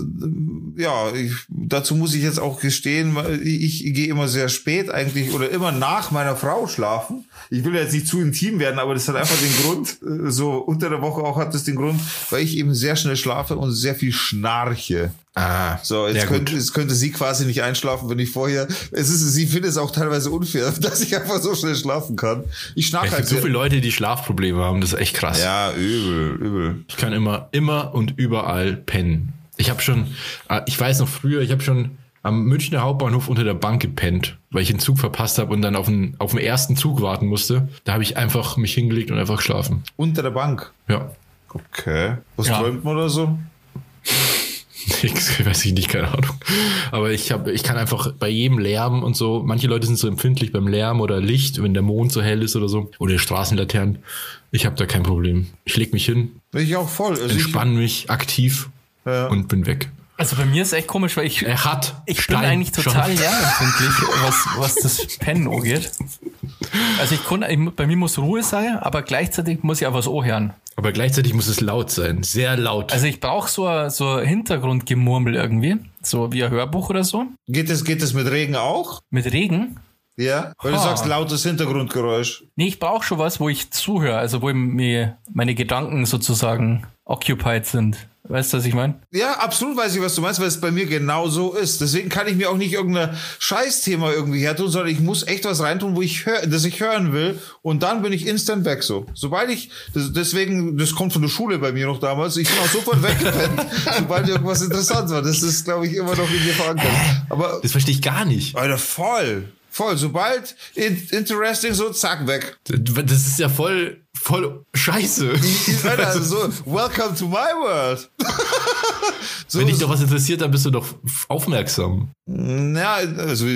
Speaker 2: äh, ja, ich, dazu muss ich jetzt auch gestehen, ich, ich gehe immer sehr spät eigentlich oder immer nach meiner Frau schlafen. Ich will jetzt nicht zu intim werden, aber das hat einfach den Grund, äh, so unter der Woche auch hat das den Grund, weil ich eben sehr schnell schlafe und sehr viel schnarche.
Speaker 3: Ah,
Speaker 2: So, jetzt,
Speaker 3: ja,
Speaker 2: könnte, jetzt könnte sie quasi nicht einschlafen, wenn ich vorher. Es ist, sie findet es auch teilweise unfair, dass ich einfach so schnell schlafen kann. Ich schnarche
Speaker 3: Es
Speaker 2: halt
Speaker 3: gibt so viele Leute, die Schlafprobleme haben, das ist echt krass.
Speaker 2: Ja, übel, übel.
Speaker 3: Ich kann immer, immer und überall pennen. Ich habe schon, äh, ich weiß noch früher, ich habe schon am Münchner Hauptbahnhof unter der Bank gepennt, weil ich den Zug verpasst habe und dann auf den, auf den ersten Zug warten musste. Da habe ich einfach mich hingelegt und einfach geschlafen.
Speaker 2: Unter der Bank.
Speaker 3: Ja.
Speaker 2: Okay. Was
Speaker 1: Ja.
Speaker 2: träumt man oder so?
Speaker 3: Ich weiß ich nicht, keine Ahnung. Aber ich habe, ich kann einfach bei jedem Lärm und so, manche Leute sind so empfindlich beim Lärm oder Licht, wenn der Mond so hell ist oder so, oder Straßenlaternen. Ich habe da kein Problem. Ich leg mich hin,
Speaker 2: Ich auch voll. Also
Speaker 3: entspann mich aktiv
Speaker 2: Ja.
Speaker 3: und bin weg.
Speaker 1: Also bei mir ist echt komisch, weil ich,
Speaker 3: Er hat
Speaker 1: ich bin
Speaker 3: Stein
Speaker 1: eigentlich total
Speaker 3: schon.
Speaker 1: lärmempfindlich, was, was das Pennen angeht. Also ich kann, ich, bei mir muss Ruhe sein, aber gleichzeitig muss ich auch was anhören.
Speaker 3: Aber gleichzeitig muss es laut sein. Sehr laut.
Speaker 1: Also ich brauche so ein, so ein Hintergrundgemurmel irgendwie, so wie ein Hörbuch oder so.
Speaker 2: geht es geht es mit Regen auch?
Speaker 1: Mit Regen.
Speaker 2: Ja. Weil du
Speaker 1: Ha.
Speaker 2: sagst lautes Hintergrundgeräusch.
Speaker 1: Nee, ich brauche schon was, wo ich zuhöre, also wo mir meine Gedanken sozusagen occupied sind. Weißt du, was ich meine?
Speaker 2: Ja, absolut weiß ich, was du meinst, weil es bei mir genau so ist. Deswegen kann ich mir auch nicht irgendein Scheißthema irgendwie hertun, sondern ich muss echt was reintun, wo ich hör, das ich hören will. Und dann bin ich instant weg so. Sobald ich, das, deswegen, das kommt von der Schule bei mir noch damals, ich bin auch sofort weggepennt, sobald irgendwas interessant war. Das ist, glaube ich, immer noch in mir verankert. Aber,
Speaker 3: das verstehe ich gar nicht.
Speaker 2: Alter, voll. Voll. Sobald in, interesting, so zack, weg.
Speaker 3: Das ist ja voll, voll scheiße.
Speaker 2: Alter, so, welcome to my world.
Speaker 3: so, Wenn dich doch was interessiert, dann bist du doch aufmerksam.
Speaker 2: Ja, also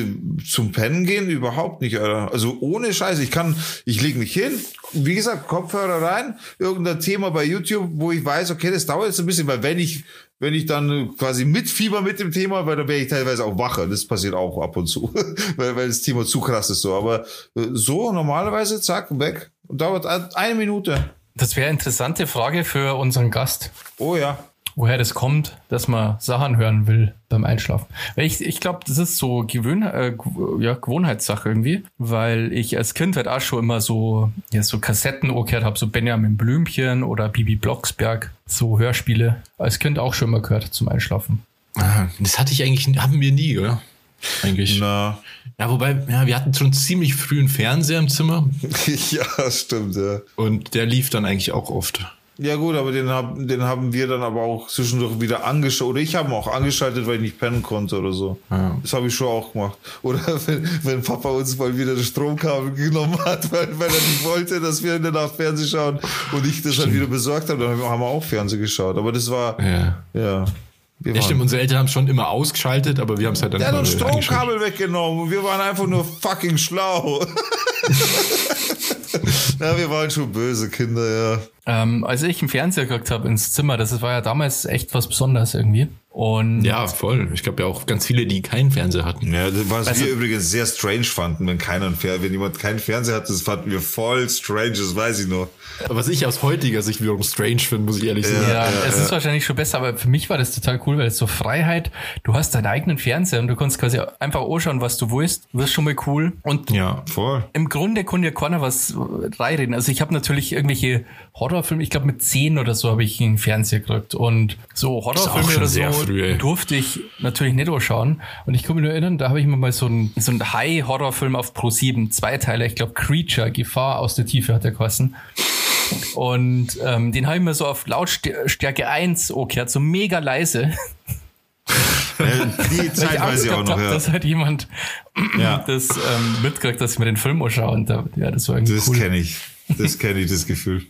Speaker 2: zum Pennen gehen überhaupt nicht, Alter. Also ohne Scheiße. Ich kann, ich lege mich hin, wie gesagt, Kopfhörer rein, irgendein Thema bei YouTube, wo ich weiß, okay, das dauert jetzt ein bisschen, weil wenn ich wenn ich dann quasi mitfieber mit dem Thema, weil dann wäre ich teilweise auch wacher. Das passiert auch ab und zu, weil, weil das Thema zu krass ist so. Aber äh, so normalerweise, zack, weg. Dauert eine Minute.
Speaker 1: Das wäre eine interessante Frage für unseren Gast.
Speaker 2: Oh ja
Speaker 1: woher das kommt, dass man Sachen hören will beim Einschlafen. Ich, ich glaube, das ist so Gewöhn, äh, ja, Gewohnheitssache irgendwie, weil ich als Kind halt auch schon immer so, ja, so Kassetten gehört habe, so Benjamin Blümchen oder Bibi Blocksberg, so Hörspiele. Als Kind auch schon immer gehört zum Einschlafen.
Speaker 3: Ah, das hatte ich eigentlich, haben wir nie, oder? Eigentlich. Na. Ja, wobei, ja, wir hatten schon ziemlich früh einen Fernseher im Zimmer.
Speaker 2: ja, stimmt, ja.
Speaker 3: Und der lief dann eigentlich auch oft.
Speaker 2: Ja gut, aber den, hab, den haben wir dann aber auch zwischendurch wieder angeschaltet. Oder ich habe ihn auch angeschaltet, weil ich nicht pennen konnte oder so. Ja. Das habe ich schon auch gemacht. Oder wenn, wenn Papa uns mal wieder das Stromkabel genommen hat, weil, weil er nicht wollte, dass wir in der Nacht Fernsehen schauen und ich das stimmt. dann wieder besorgt habe, dann haben wir auch Fernsehen geschaut. Aber das war, ja. ja
Speaker 3: wir ja, stimmt, unsere Eltern haben schon immer ausgeschaltet, aber wir haben es halt dann
Speaker 2: Der hat das Stromkabel weggenommen und wir waren einfach nur fucking schlau. ja, wir waren schon böse Kinder, ja.
Speaker 1: Ähm, als ich einen Fernseher gekriegt habe ins Zimmer, das war ja damals echt was Besonderes irgendwie. Und
Speaker 3: ja, voll. Ich glaube ja auch ganz viele, die keinen Fernseher hatten.
Speaker 2: Ja, was also, wir übrigens sehr strange fanden, wenn keiner einen Fernseher, wenn jemand keinen Fernseher hat, das fanden wir voll strange, das weiß ich noch.
Speaker 3: Was ich aus heutiger Sicht wiederum strange finde, muss ich ehrlich sagen.
Speaker 1: Ja, ja es ja. ist wahrscheinlich schon besser, aber für mich war das total cool, weil es so Freiheit, du hast deinen eigenen Fernseher und du kannst quasi einfach anschauen, was du willst. Das ist schon mal cool. Und
Speaker 3: ja, voll.
Speaker 1: Im Grunde konnte ja keiner was reinreden. Also ich habe natürlich irgendwelche Horrorfilme, ich glaube mit zehn oder so habe ich einen Fernseher gekriegt und so Horrorfilme oder so früh, durfte ich natürlich nicht anschauen. Und ich kann mich nur erinnern, da habe ich mir mal so einen, so einen High-Horrorfilm auf Pro 7, zwei Teile, ich glaube Creature, Gefahr aus der Tiefe hat der kosten. Und ähm, den habe ich mir so auf Lautstärke 1 okay, so mega leise.
Speaker 2: Die Zeit weiß ich auch noch. Hab, ja.
Speaker 1: Dass halt jemand ja. das ähm, mitkriegt, dass ich mir den Film anschaue. Und da, ja, das war irgendwie
Speaker 2: Das
Speaker 1: cool.
Speaker 2: kenne ich. Das kenne ich, das Gefühl.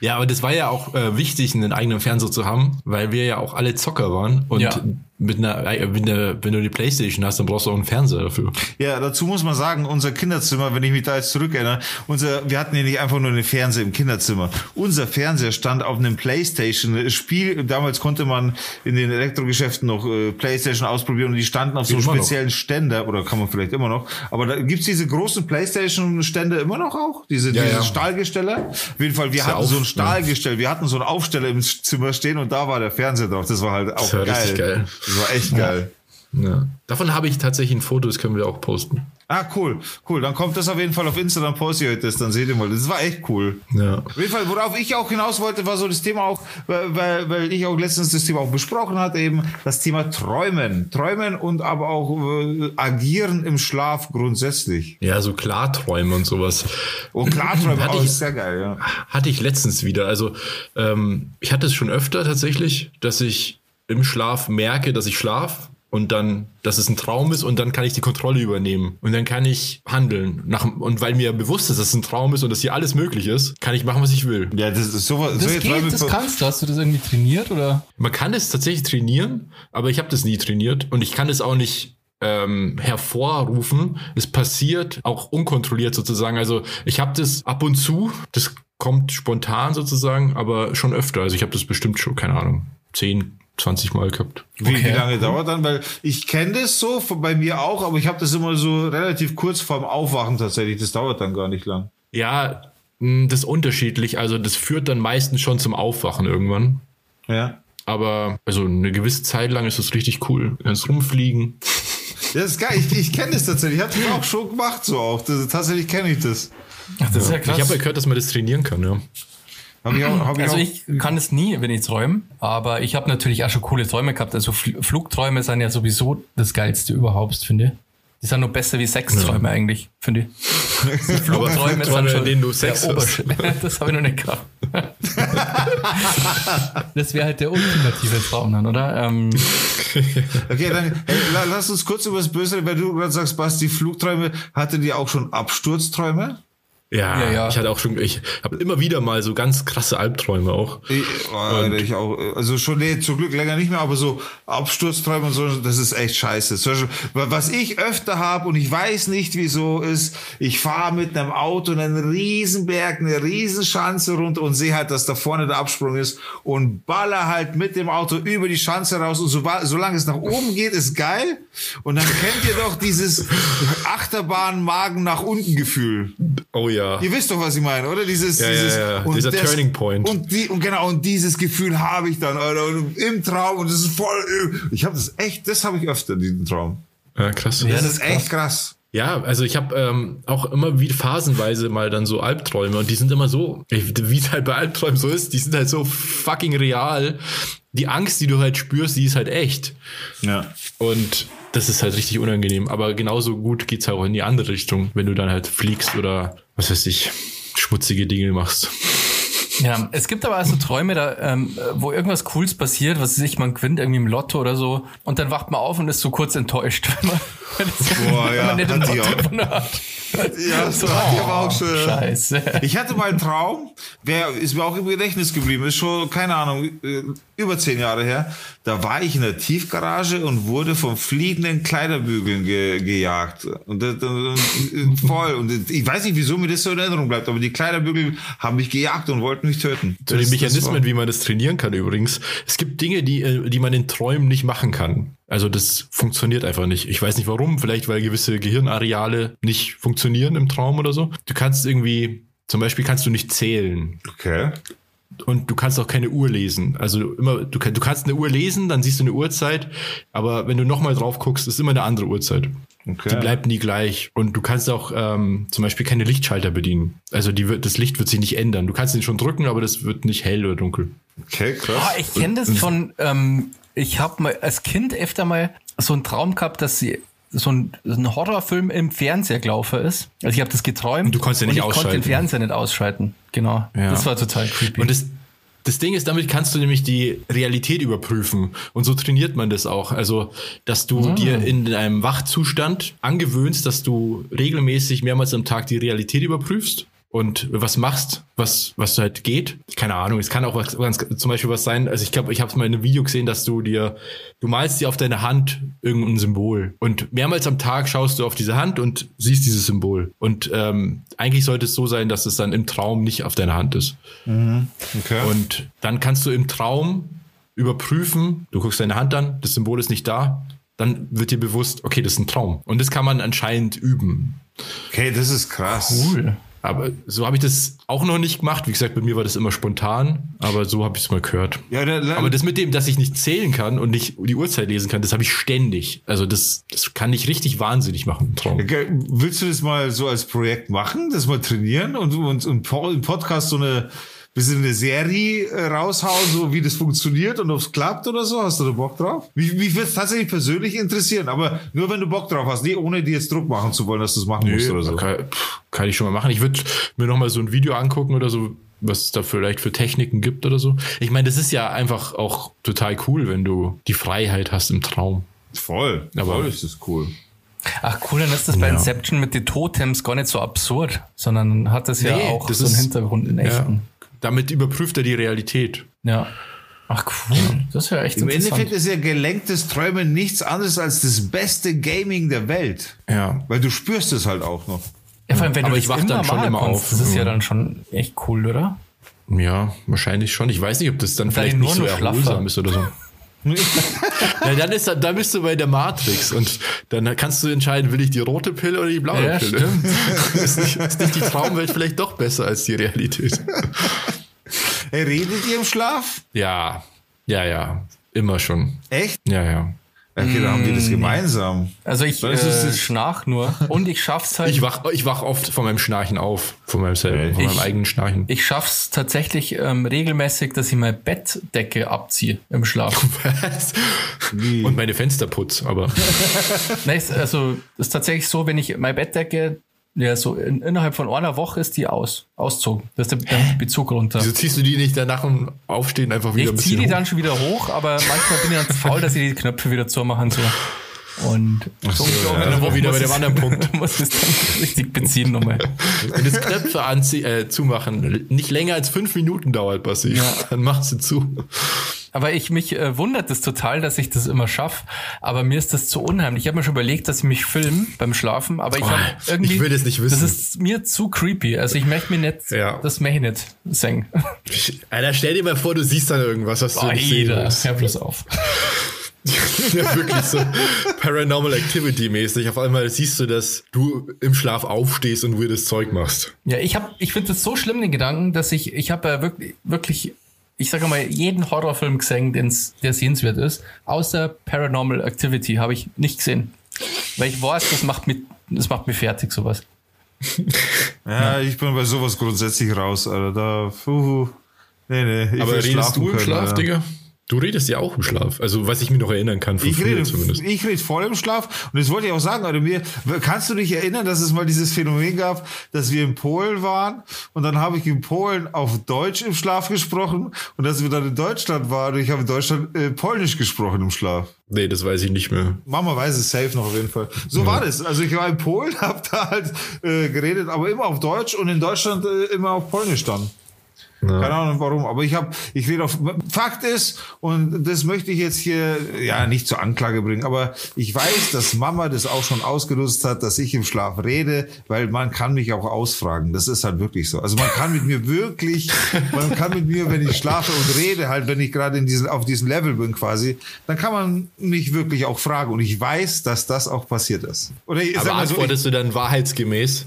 Speaker 3: Ja, aber das war ja auch äh, wichtig, einen eigenen Fernseher zu haben, weil wir ja auch alle Zocker waren und ja mit einer, wenn du, wenn du die Playstation hast, dann brauchst du auch einen Fernseher dafür.
Speaker 2: Ja, dazu muss man sagen, unser Kinderzimmer, wenn ich mich da jetzt zurückerinnere, unser, wir hatten ja nicht einfach nur einen Fernseher im Kinderzimmer. Unser Fernseher stand auf einem Playstation-Spiel. Damals konnte man in den Elektrogeschäften noch äh, Playstation ausprobieren und die standen auf so speziellen noch. Ständer, oder kann man vielleicht immer noch. Aber da gibt's diese großen Playstation-Stände immer noch auch? Diese, ja, diese ja. Stahlgestelle? Auf jeden Fall, wir Ist hatten so ein Stahlgestell, wir hatten so einen Aufsteller im Zimmer stehen und da war der Fernseher drauf. Das war halt auch geil. geil. Das war echt geil.
Speaker 3: Ja. Davon habe ich tatsächlich ein Foto, das können wir auch posten.
Speaker 2: Ah, cool, cool. Dann kommt das auf jeden Fall auf Instagram, poste ich euch das, dann seht ihr mal. Das war echt cool.
Speaker 3: Ja.
Speaker 2: Auf jeden Fall, worauf ich auch hinaus wollte, war so das Thema auch, weil, weil ich auch letztens das Thema auch besprochen hatte, eben das Thema Träumen. Träumen und aber auch äh, agieren im Schlaf grundsätzlich.
Speaker 3: Ja, so Klarträume und sowas.
Speaker 2: Oh, Klarträume, auch, ist sehr geil, ja.
Speaker 3: Hatte ich letztens wieder. Also, ähm, ich hatte es schon öfter tatsächlich, dass ich im Schlaf merke, dass ich schlaf und dann, dass es ein Traum ist und dann kann ich die Kontrolle übernehmen und dann kann ich handeln. Nach, und weil mir bewusst ist, dass es ein Traum ist und dass hier alles möglich ist, kann ich machen, was ich will.
Speaker 2: Ja, das ist sowas.
Speaker 1: Das, so geht, das kannst du. Hast du das irgendwie trainiert oder?
Speaker 3: Man kann es tatsächlich trainieren, aber ich habe das nie trainiert und ich kann es auch nicht ähm, hervorrufen. Es passiert auch unkontrolliert sozusagen. Also ich habe das ab und zu, das kommt spontan sozusagen, aber schon öfter. Also ich habe das bestimmt schon, keine Ahnung, zehn, 20 Mal gehabt.
Speaker 2: Wie, okay. wie lange dauert dann? Weil ich kenne das so, bei mir auch, aber ich habe das immer so relativ kurz vorm Aufwachen tatsächlich. Das dauert dann gar nicht lang.
Speaker 3: Ja, hm, das ist unterschiedlich. Also das führt dann meistens schon zum Aufwachen irgendwann.
Speaker 2: Ja.
Speaker 3: Aber also eine gewisse Zeit lang ist das richtig cool. Du kannst rumfliegen.
Speaker 2: Das ist geil. Ich, ich kenne das tatsächlich. Ich habe das auch schon gemacht so auch. Das, tatsächlich kenne ich das.
Speaker 3: Ach, das ist ja krass. Ich habe ja gehört, dass man das trainieren kann, ja.
Speaker 1: Hab ich auch, hab ich also ich kann es nie, wenn ich träume, aber ich habe natürlich auch schon coole Träume gehabt. Also Fl Flugträume sind ja sowieso das geilste überhaupt, finde ich. Die sind nur besser wie Sexträume ja. eigentlich, finde ich.
Speaker 3: Flugträume sind schon denen du Sex hast.
Speaker 1: das habe ich noch nicht gehabt. das wäre halt der ultimative Traum dann, oder? Ähm,
Speaker 2: Okay, dann hey, la- lass uns kurz über das Böse, weil du gerade sagst, Basti, Flugträume, hatte die auch schon Absturzträume?
Speaker 3: Ja,
Speaker 1: Ja, ja.
Speaker 3: ich hatte auch schon, ich habe immer wieder mal so ganz krasse Albträume auch.
Speaker 2: Ich, oh, Alter, ich auch, also schon, nee, zum Glück länger nicht mehr, aber so Absturzträume und so, das ist echt scheiße. Beispiel, was ich öfter habe und ich weiß nicht, wieso ist, ich fahre mit einem Auto einen Riesenberg, eine Riesenschanze runter und sehe halt, dass da vorne der Absprung ist und baller halt mit dem Auto über die Schanze raus und so, solange es nach oben geht, ist geil. Und dann kennt ihr doch dieses Achterbahn-Magen nach unten Gefühl.
Speaker 3: Oh ja.
Speaker 2: Ihr wisst doch, was ich meine, oder? Dieses,
Speaker 3: Ja, ja,
Speaker 2: dieses
Speaker 3: ja.
Speaker 2: und
Speaker 3: Dieser Turning Point.
Speaker 2: Und die und genau und dieses Gefühl habe ich dann, Alter, und im Traum und das ist voll. Ich habe das echt, das habe ich öfter diesen Traum.
Speaker 3: Ja, krass.
Speaker 2: Das,
Speaker 1: Ja, das
Speaker 2: ist
Speaker 1: ist
Speaker 2: echt krass.
Speaker 3: Ja, also ich habe ähm, auch immer wieder phasenweise mal dann so Albträume und die sind immer so, wie es halt bei Albträumen so ist, die sind halt so fucking real. Die Angst, die du halt spürst, die ist halt echt.
Speaker 2: Ja.
Speaker 3: Und das ist halt richtig unangenehm. Aber genauso gut geht's halt auch in die andere Richtung, wenn du dann halt fliegst oder was weiß ich, schmutzige Dinge machst.
Speaker 1: Ja, es gibt aber also Träume, da, ähm, wo irgendwas Cooles passiert, was weiß ich, man gewinnt irgendwie im Lotto oder so, und dann wacht man auf und ist so kurz enttäuscht, wenn man, wenn es-
Speaker 2: Boah,
Speaker 1: wenn
Speaker 2: ja,
Speaker 1: man nicht im Lotto hat.
Speaker 2: Ja, das war ich aber auch schon.
Speaker 1: Scheiße.
Speaker 2: Ich hatte mal einen Traum, der ist mir auch im Gedächtnis geblieben, ist schon, keine Ahnung, äh, über zehn Jahre her. Da war ich in der Tiefgarage und wurde vom fliegenden Kleiderbügeln ge gejagt. Und das, das, das, voll. Und ich weiß nicht, wieso mir das so in Erinnerung bleibt, aber die Kleiderbügel haben mich gejagt und wollten mich töten.
Speaker 3: Zu den Mechanismen, wie man das trainieren kann übrigens. Es gibt Dinge, die, äh, die man in Träumen nicht machen kann. Also das funktioniert einfach nicht. Ich weiß nicht warum. Vielleicht weil gewisse Gehirnareale nicht funktionieren im Traum oder so. Du kannst irgendwie, zum Beispiel kannst du nicht zählen.
Speaker 2: Okay.
Speaker 3: Und du kannst auch keine Uhr lesen. Also immer, du, du kannst eine Uhr lesen, dann siehst du eine Uhrzeit, aber wenn du nochmal drauf guckst, ist immer eine andere Uhrzeit.
Speaker 2: Okay.
Speaker 3: Die bleibt nie gleich. Und du kannst auch ähm, zum Beispiel keine Lichtschalter bedienen. Also die wird, das Licht wird sich nicht ändern. Du kannst ihn schon drücken, aber das wird nicht hell oder dunkel.
Speaker 2: Okay, krass.
Speaker 1: Ah, ich kenne das von, ähm, ich habe mal als Kind öfter mal so einen Traum gehabt, dass sie so ein, ein Horrorfilm im Fernseher gelaufen ist. Also ich habe das geträumt.
Speaker 3: Und du konntest ja nicht
Speaker 1: und ich konnte den
Speaker 3: ausschalten.
Speaker 1: Fernseher nicht ausschalten. Genau.
Speaker 3: Ja.
Speaker 1: Das war total creepy.
Speaker 3: Und das, das Ding ist, damit kannst du nämlich die Realität überprüfen. Und so trainiert man das auch. Also, dass du dir in einem Wachzustand angewöhnst, dass du regelmäßig mehrmals am Tag die Realität überprüfst und was machst, was, was halt geht. Keine Ahnung, es kann auch was, ganz, zum Beispiel was sein. Also ich glaube, ich habe es mal in einem Video gesehen, dass du dir, du malst dir auf deine Hand irgendein Symbol und mehrmals am Tag schaust du auf diese Hand und siehst dieses Symbol. Und ähm, eigentlich sollte es so sein, dass es dann im Traum nicht auf deiner Hand ist.
Speaker 2: Okay.
Speaker 3: Und dann kannst du im Traum überprüfen, du guckst deine Hand an, das Symbol ist nicht da, dann wird dir bewusst, okay, das ist ein Traum. Und das kann man anscheinend üben.
Speaker 2: okay, das ist krass.
Speaker 1: cool.
Speaker 3: Aber so habe ich das auch noch nicht gemacht. Wie gesagt, bei mir war das immer spontan, aber so habe ich es mal gehört.
Speaker 2: Ja, da, da,
Speaker 3: Aber das mit dem, dass ich nicht zählen kann und nicht die Uhrzeit lesen kann, das habe ich ständig. Also das, das kann ich richtig wahnsinnig machen Traum.
Speaker 2: Okay, Willst du das mal so als Projekt machen, das mal trainieren und, und, und Podcast so eine bisschen eine Serie äh, raushauen, so wie das funktioniert und ob es klappt oder so? Hast du da Bock drauf? Mich, mich würde es tatsächlich persönlich interessieren, aber nur wenn du Bock drauf hast, nee, ohne dir jetzt Druck machen zu wollen, dass du es machen musst oder so.
Speaker 3: kann, kann ich schon mal machen. Ich würde mir noch mal so ein Video angucken oder so, was es da vielleicht für Techniken gibt oder so. Ich meine, das ist ja einfach auch total cool, wenn du die Freiheit hast im Traum.
Speaker 2: Voll,
Speaker 3: Aber-
Speaker 2: voll ist das cool.
Speaker 1: Ach cool, dann ist das bei
Speaker 3: Ja.
Speaker 1: Inception mit den Totems gar nicht so absurd, sondern hat das ja
Speaker 3: Nee,
Speaker 1: auch
Speaker 3: das
Speaker 1: so einen
Speaker 3: ist-
Speaker 1: Hintergrund in echten.
Speaker 3: Ja. Damit überprüft er die Realität.
Speaker 1: Ja. Ach cool, das ist ja echt
Speaker 2: Im
Speaker 1: interessant.
Speaker 2: Endeffekt ist ja gelenktes Träumen nichts anderes als das beste Gaming der Welt.
Speaker 3: Ja.
Speaker 2: Weil du spürst es halt auch noch.
Speaker 1: ja, vor allem, wenn
Speaker 3: Aber
Speaker 1: du
Speaker 3: ich wach dann schon immer auf.
Speaker 1: Das ist ja
Speaker 3: Ja.
Speaker 1: dann schon echt cool, oder?
Speaker 3: Ja, wahrscheinlich schon. Ich weiß nicht, ob das dann vielleicht nicht so
Speaker 1: nur noch
Speaker 3: erholsam
Speaker 1: schlaffer.
Speaker 3: ist oder so. Ja, dann, ist, dann bist du bei der Matrix und dann kannst du entscheiden, will ich die rote Pille oder die blaue
Speaker 1: Ja,
Speaker 3: Pille. ist, nicht, ist nicht die Traumwelt vielleicht doch besser als die Realität?
Speaker 2: Redet ihr im Schlaf?
Speaker 3: Ja, ja, ja. Immer schon.
Speaker 2: Echt?
Speaker 3: Ja, ja.
Speaker 2: Okay, dann haben die
Speaker 1: Mm.
Speaker 2: das gemeinsam.
Speaker 1: Also ich
Speaker 2: Dann ist es
Speaker 1: äh, schnarch nur und ich schaff's halt.
Speaker 3: Ich wach, ich wach oft von meinem Schnarchen auf. Von meinem, selber, von meinem
Speaker 1: Ich-
Speaker 3: eigenen Schnarchen.
Speaker 1: Ich schaff's tatsächlich ähm, regelmäßig, dass ich meine Bettdecke abziehe im Schlaf.
Speaker 3: Was? Und meine Fenster putz, aber.
Speaker 1: Nein, also es ist tatsächlich so, wenn ich meine Bettdecke Ja, so in, innerhalb von einer Woche ist die aus, auszogen. Das ist der, Bezug runter.
Speaker 3: Wieso ziehst du die nicht danach im Aufstehen einfach wieder ein
Speaker 1: ich ziehe
Speaker 3: bisschen
Speaker 1: die
Speaker 3: hoch?
Speaker 1: dann schon wieder hoch, aber manchmal bin ich dann zu faul, dass ich die Knöpfe wieder zumachen so. Und so,
Speaker 3: ja, dann war wieder bei dem anderen Punkt.
Speaker 1: muss es dann richtig beziehen nochmal.
Speaker 3: Wenn das Knöpfe anzie äh, zumachen nicht länger als fünf Minuten dauert, Bassi,
Speaker 1: Ja.
Speaker 3: dann machst du zu.
Speaker 1: Aber ich mich äh, wundert es total, dass ich das immer schaffe. Aber mir ist das zu unheimlich. Ich habe mir schon überlegt, dass ich mich film beim Schlafen, aber ich
Speaker 3: Oh,
Speaker 1: habe irgendwie.
Speaker 3: ich will das nicht wissen.
Speaker 1: Das ist mir zu creepy. Also ich möchte mir nicht,
Speaker 3: Ja.
Speaker 1: das möchte ich nicht singen.
Speaker 3: Alter, stell dir mal vor, du siehst dann irgendwas, was du nicht sehen willst.
Speaker 1: hör bloß auf.
Speaker 3: ja, wirklich so Paranormal Activity mäßig. Auf einmal siehst du, dass du im Schlaf aufstehst und weirdes Zeug machst.
Speaker 1: Ja, ich habe, ich finde das so schlimm, den Gedanken, dass ich, ich habe ja wirklich, wirklich, ich sage mal, jeden Horrorfilm gesehen, den's, der sehenswert ist, außer Paranormal Activity habe ich nicht gesehen. Weil ich weiß, das macht mich, das macht mich fertig, sowas.
Speaker 2: Ja, ich bin bei sowas grundsätzlich raus, Alter. Da, puh, nee, nee. Ich
Speaker 3: Aber redest du im Schlaf,
Speaker 2: ja.
Speaker 3: Digga? Du redest ja auch im Schlaf. Also, was ich mich noch erinnern kann, von
Speaker 2: Ich
Speaker 3: früher
Speaker 2: rede,
Speaker 3: zumindest.
Speaker 2: ich rede voll im Schlaf. Und das wollte ich auch sagen, Alter, mir, kannst du dich erinnern, dass es mal dieses Phänomen gab, dass wir in Polen waren und dann habe ich in Polen auf Deutsch im Schlaf gesprochen und dass wir dann in Deutschland waren und ich habe in Deutschland äh, Polnisch gesprochen im Schlaf.
Speaker 3: Nee, das weiß ich nicht mehr.
Speaker 2: Mama weiß es safe noch auf jeden Fall. So war das. Also ich war in Polen, habe da halt äh, geredet, aber immer auf Deutsch und in Deutschland äh, immer auf Polnisch dann. Keine Ahnung warum, aber ich habe, ich rede auf. Fakt ist, und das möchte ich jetzt hier ja nicht zur Anklage bringen, aber ich weiß, dass Mama das auch schon ausgenutzt hat, dass ich im Schlaf rede, weil man kann mich auch ausfragen. Das ist halt wirklich so. Also man kann mit mir wirklich, man kann mit mir, wenn ich schlafe und rede, halt, wenn ich gerade in diesen, auf diesem Level bin quasi, dann kann man mich wirklich auch fragen. Und ich weiß, dass das auch passiert ist. Oder
Speaker 3: Aber
Speaker 2: mal so, ich,
Speaker 3: antwortest du dann wahrheitsgemäß?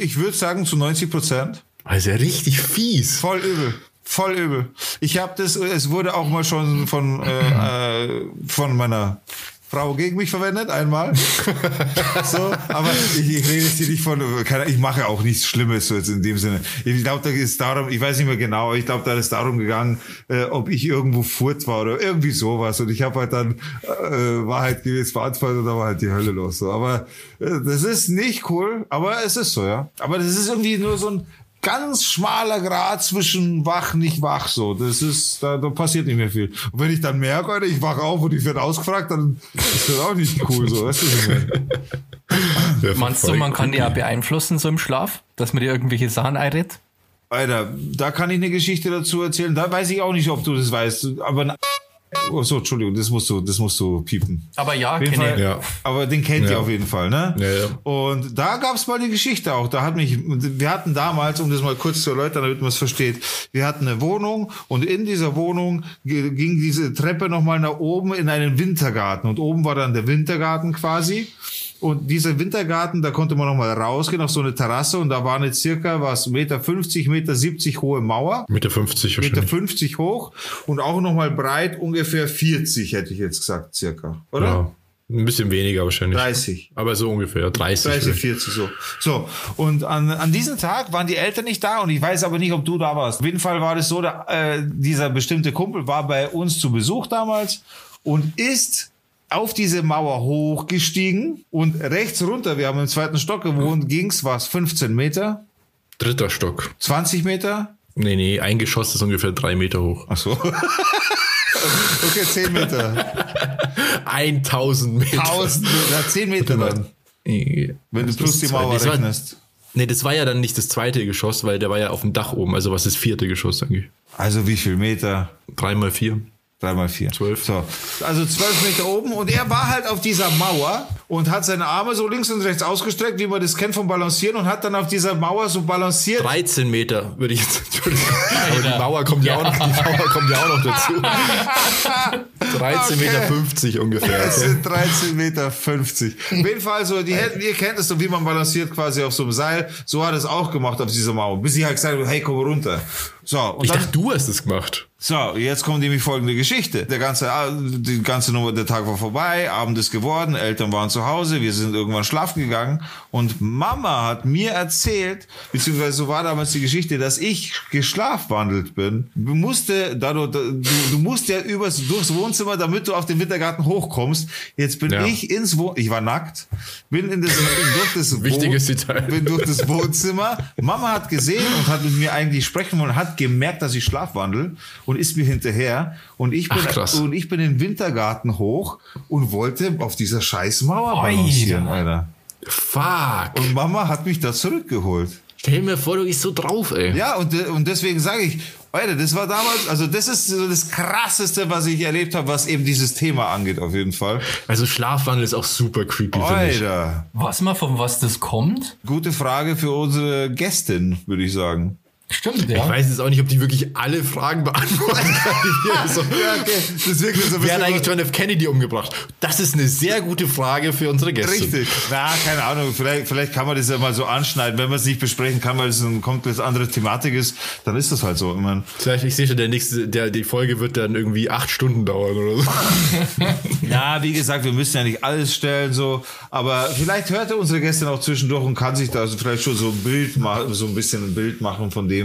Speaker 2: ich würde sagen zu 90 Prozent.
Speaker 3: Also richtig fies.
Speaker 2: Voll übel. Voll übel. Ich habe das, es wurde auch mal schon von, äh, äh, von meiner Frau gegen mich verwendet, einmal. so, aber ich, ich rede jetzt hier nicht von, ich mache auch nichts Schlimmes so jetzt in dem Sinne. Ich glaube, da ist darum, ich weiß nicht mehr genau, aber ich glaube, da ist darum gegangen, äh, ob ich irgendwo furt war oder irgendwie sowas. Und ich habe halt dann äh, Wahrheit gewiss beantwortet und da war halt die Hölle los. So. Aber äh, das ist nicht cool, aber es ist so, ja. Aber das ist irgendwie nur so ein ganz schmaler Grad zwischen wach, nicht wach, so. Das ist, da, da passiert nicht mehr viel. Und wenn ich dann merke, Alter, ich wach auf und ich werde ausgefragt, dann ist das auch nicht cool, so. Weißt du, was ich meine?
Speaker 3: Ja,
Speaker 1: Meinst du, man kann die ja beeinflussen so im Schlaf, dass man dir irgendwelche Sachen einredet?
Speaker 2: Alter, da kann ich eine Geschichte dazu erzählen. Da weiß ich auch nicht, ob du das weißt. Aber, oh so, Entschuldigung, das musst du, das musst du piepen.
Speaker 1: Aber ja, kenne
Speaker 2: Fall,
Speaker 1: ich.
Speaker 3: Ja.
Speaker 2: Aber den kennt ihr
Speaker 3: Ja.
Speaker 2: auf jeden Fall, ne?
Speaker 3: Ja, ja.
Speaker 2: Und da gab's mal die Geschichte auch. Da hat mich, wir hatten damals, um das mal kurz zu erläutern, damit man es versteht, wir hatten eine Wohnung und in dieser Wohnung ging diese Treppe nochmal nach oben in einen Wintergarten. Und oben war dann der Wintergarten quasi. Und dieser Wintergarten, da konnte man nochmal rausgehen auf so eine Terrasse und da war eine circa was Meter 50, Meter 70 hohe Mauer.
Speaker 3: Mitte 50
Speaker 2: Meter
Speaker 3: wahrscheinlich.
Speaker 2: 50 hoch und auch nochmal breit ungefähr 40, hätte ich jetzt gesagt, circa. Oder?
Speaker 3: Ja. Ein bisschen weniger wahrscheinlich.
Speaker 2: 30.
Speaker 3: Aber so ungefähr. 30.
Speaker 2: 30,
Speaker 3: vielleicht.
Speaker 2: 40 so. So, und an, an diesem Tag waren die Eltern nicht da und ich weiß aber nicht, ob du da warst. Auf jeden Fall war das so, da, äh, dieser bestimmte Kumpel war bei uns zu Besuch damals und ist auf diese Mauer hochgestiegen und rechts runter, wir haben im zweiten Stock gewohnt, ging's was 15 Meter,
Speaker 3: Dritter Stock.
Speaker 2: 20 Meter?
Speaker 3: Nee, nee, ein Geschoss ist ungefähr drei Meter hoch.
Speaker 2: Ach so. okay, 10 Meter.
Speaker 3: 1000 Meter.
Speaker 2: 1000 Meter, 10 Meter dann,
Speaker 3: Nee,
Speaker 2: wenn du
Speaker 3: das
Speaker 2: plus die
Speaker 3: zwei-
Speaker 2: Mauer
Speaker 3: war-
Speaker 2: rechnest.
Speaker 3: Nee, das war ja dann nicht das zweite Geschoss, weil der war ja auf dem Dach oben. Also was ist das vierte Geschoss eigentlich?
Speaker 2: Also wie viel Meter?
Speaker 3: Drei mal vier.
Speaker 2: Drei mal vier.
Speaker 3: Zwölf.
Speaker 2: So. Also zwölf Meter oben und er war halt auf dieser Mauer und hat seine Arme so links und rechts ausgestreckt, wie man das kennt vom Balancieren und hat dann auf dieser Mauer so balanciert.
Speaker 3: 13 Meter würde ich jetzt. Entschuldigung. Aber die Mauer kommt ja, auch noch, die Mauer kommt ja auch noch dazu. 13
Speaker 2: Okay.
Speaker 3: Meter 50 ungefähr.
Speaker 2: Das sind 13 Meter 50. Auf jeden Fall so, die hätten, ihr kennt es so, wie man balanciert quasi auf so einem Seil. So hat er es auch gemacht auf dieser Mauer. Bis ich halt gesagt habe, hey, komm runter. So, und
Speaker 3: Ich
Speaker 2: dann,
Speaker 3: dachte, du hast es gemacht.
Speaker 2: So, jetzt kommt nämlich folgende Geschichte. Der ganze, die ganze Nummer, der Tag war vorbei, Abend ist geworden, Eltern waren zu Hause, wir sind irgendwann schlafen gegangen und Mama hat mir erzählt, beziehungsweise so war damals die Geschichte, dass ich geschlafwandelt bin. Du musste, da du, du, du musst ja übers, durchs Wohnzimmer, damit du auf den Wintergarten hochkommst. Jetzt bin
Speaker 3: Ja.
Speaker 2: ich ins Wohnzimmer, ich war nackt, bin in das, durch das
Speaker 3: Wichtiges Detail.
Speaker 2: bin durch das Wohnzimmer. Mama hat gesehen und hat mit mir eigentlich sprechen wollen, hat gemerkt, dass ich schlafwandel und ist mir hinterher. Und ich bin,
Speaker 3: Ach,
Speaker 2: und ich bin in den Wintergarten hoch und wollte auf dieser scheiß Mauer balancieren, Alter.
Speaker 3: Fuck.
Speaker 2: Und Mama hat mich da zurückgeholt.
Speaker 3: Stell mir vor, du gehst so drauf, ey.
Speaker 2: Ja, und, und deswegen sage ich, Alter, das war damals, also das ist so das krasseste, was ich erlebt habe, was eben dieses Thema angeht, auf jeden Fall.
Speaker 3: Also Schlafwandel ist auch super creepy, finde ich.
Speaker 2: Alter,
Speaker 1: Was mal von was das kommt?
Speaker 2: gute Frage für unsere Gästin, würde ich sagen.
Speaker 1: Stimmt,
Speaker 3: Ich
Speaker 1: ja.
Speaker 3: weiß jetzt auch nicht, ob die wirklich alle Fragen beantworten kann. so
Speaker 2: Ja, okay. Das wirkt jetzt ein
Speaker 3: Wer hat eigentlich John F. Kennedy umgebracht? Das ist eine sehr gute Frage für unsere Gäste.
Speaker 2: Richtig. Na, keine Ahnung. Vielleicht, vielleicht kann man das ja mal so anschneiden. Wenn man es nicht besprechen kann, weil es eine komplett andere Thematik ist, dann ist das halt so. Ich meine,
Speaker 3: Vielleicht, ich sehe schon, der nächste, der, die Folge wird dann irgendwie acht Stunden dauern oder so.
Speaker 2: ja, wie gesagt, wir müssen ja nicht alles stellen, so. Aber vielleicht hört er unsere Gäste auch zwischendurch und kann sich da so vielleicht schon so ein Bild machen, so ein bisschen ein Bild machen von dem,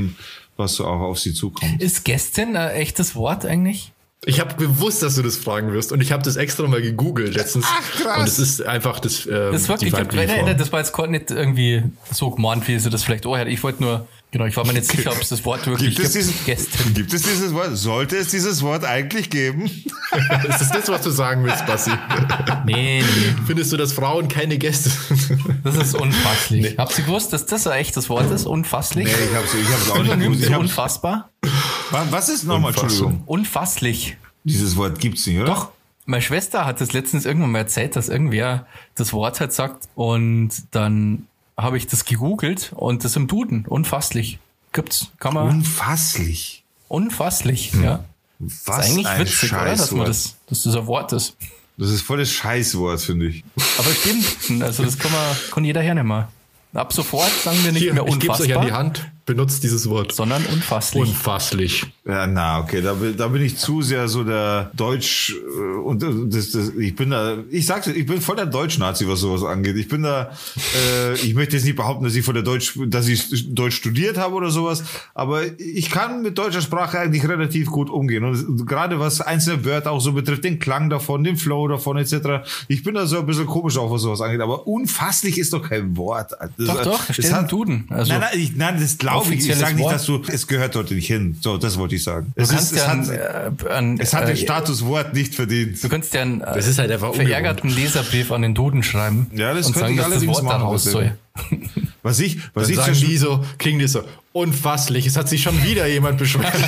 Speaker 2: was so auch auf sie zukommt.
Speaker 1: Ist Gästin ein echtes Wort eigentlich?
Speaker 3: Ich habe gewusst, dass du das fragen wirst und ich habe das extra mal gegoogelt letztens.
Speaker 2: Ach, krass.
Speaker 3: Und es ist einfach das, ähm,
Speaker 1: Das wirklich,
Speaker 3: die weibliche
Speaker 1: nein,
Speaker 3: Form.
Speaker 1: nein, das war jetzt gar nicht irgendwie so gemeint, wie sie das vielleicht auch hat. Ich wollte nur, genau, ich war mir nicht sicher, ob es das Wort wirklich
Speaker 2: Gibt es,
Speaker 1: gibt.
Speaker 2: dieses,
Speaker 1: Gästin.
Speaker 2: gibt es dieses Wort? Sollte es dieses Wort eigentlich geben?
Speaker 3: ist das das, was du sagen willst, Bassi?
Speaker 1: Nee, nee,
Speaker 3: Findest du, dass Frauen keine Gäste sind?
Speaker 1: das ist unfasslich. Habt ihr gewusst, dass das ein echtes Wort ist? Unfasslich?
Speaker 2: Nee, ich hab's, ich hab's auch nicht gewusst. Ich
Speaker 1: unfassbar?
Speaker 2: was ist nochmal. Entschuldigung?
Speaker 1: Unfasslich.
Speaker 2: Dieses Wort gibt's nicht, oder?
Speaker 1: Doch. Meine Schwester hat das letztens irgendwann mal erzählt, dass irgendwer das Wort halt sagt und dann habe ich das gegoogelt und das im Duden. Unfasslich. Gibt's. Kann man.
Speaker 2: Unfasslich.
Speaker 1: unfasslich, ja.
Speaker 2: Was
Speaker 1: ist eigentlich
Speaker 2: ein
Speaker 1: witzig, oder? Dass man
Speaker 2: Scheißwort.
Speaker 1: das, dass das ein Wort ist.
Speaker 2: Das ist voll das Scheißwort, finde ich.
Speaker 1: Aber stimmt, also das kann man, kann jeder hernehmen. Ab sofort sagen wir nicht
Speaker 3: Hier,
Speaker 1: mehr
Speaker 3: ich gebe es euch an die Hand. Benutzt dieses Wort.
Speaker 1: sondern unfasslich.
Speaker 3: Unfasslich.
Speaker 2: Ja, na, okay, da, bin- da bin ich zu sehr so der Deutsch äh, und äh, das, das, ich bin da, ich sag's, ich bin voll der Deutsch-Nazi, was sowas angeht. Ich bin da, äh, ich möchte jetzt nicht behaupten, dass ich von der Deutsch, dass ich Deutsch studiert habe oder sowas, aber ich kann mit deutscher Sprache eigentlich relativ gut umgehen und gerade was einzelne Wörter auch so betrifft, den Klang davon, den Flow davon etc. Ich bin da so ein bisschen komisch auch, was sowas angeht, aber unfasslich ist doch kein Wort. Das,
Speaker 1: Doch, doch,
Speaker 2: es
Speaker 1: steht im Duden. Also-
Speaker 2: nein, nein, ich, nein, das glaube ich. Sage nicht, dass du, es gehört dort nicht hin. So, das wollte ich sagen.
Speaker 1: Du
Speaker 2: Es,
Speaker 1: kannst
Speaker 2: ist, es,
Speaker 1: ja
Speaker 2: hat,
Speaker 1: ein, äh, ein,
Speaker 2: es hat den
Speaker 1: äh,
Speaker 2: Status Wort nicht verdient.
Speaker 1: Du könntest ja einen äh,
Speaker 3: Das ist halt einfach
Speaker 1: verärgerten Leserbrief an den Duden schreiben
Speaker 2: Ja, das
Speaker 1: und
Speaker 2: könnte
Speaker 1: sagen,
Speaker 2: ich
Speaker 1: dass das Wort da
Speaker 2: machen,
Speaker 1: raus
Speaker 2: das
Speaker 1: soll.
Speaker 2: Was ich, was
Speaker 3: Dann
Speaker 2: ich
Speaker 3: sagen die so, kriegen die so, unfasslich, es hat sich schon wieder jemand beschwert.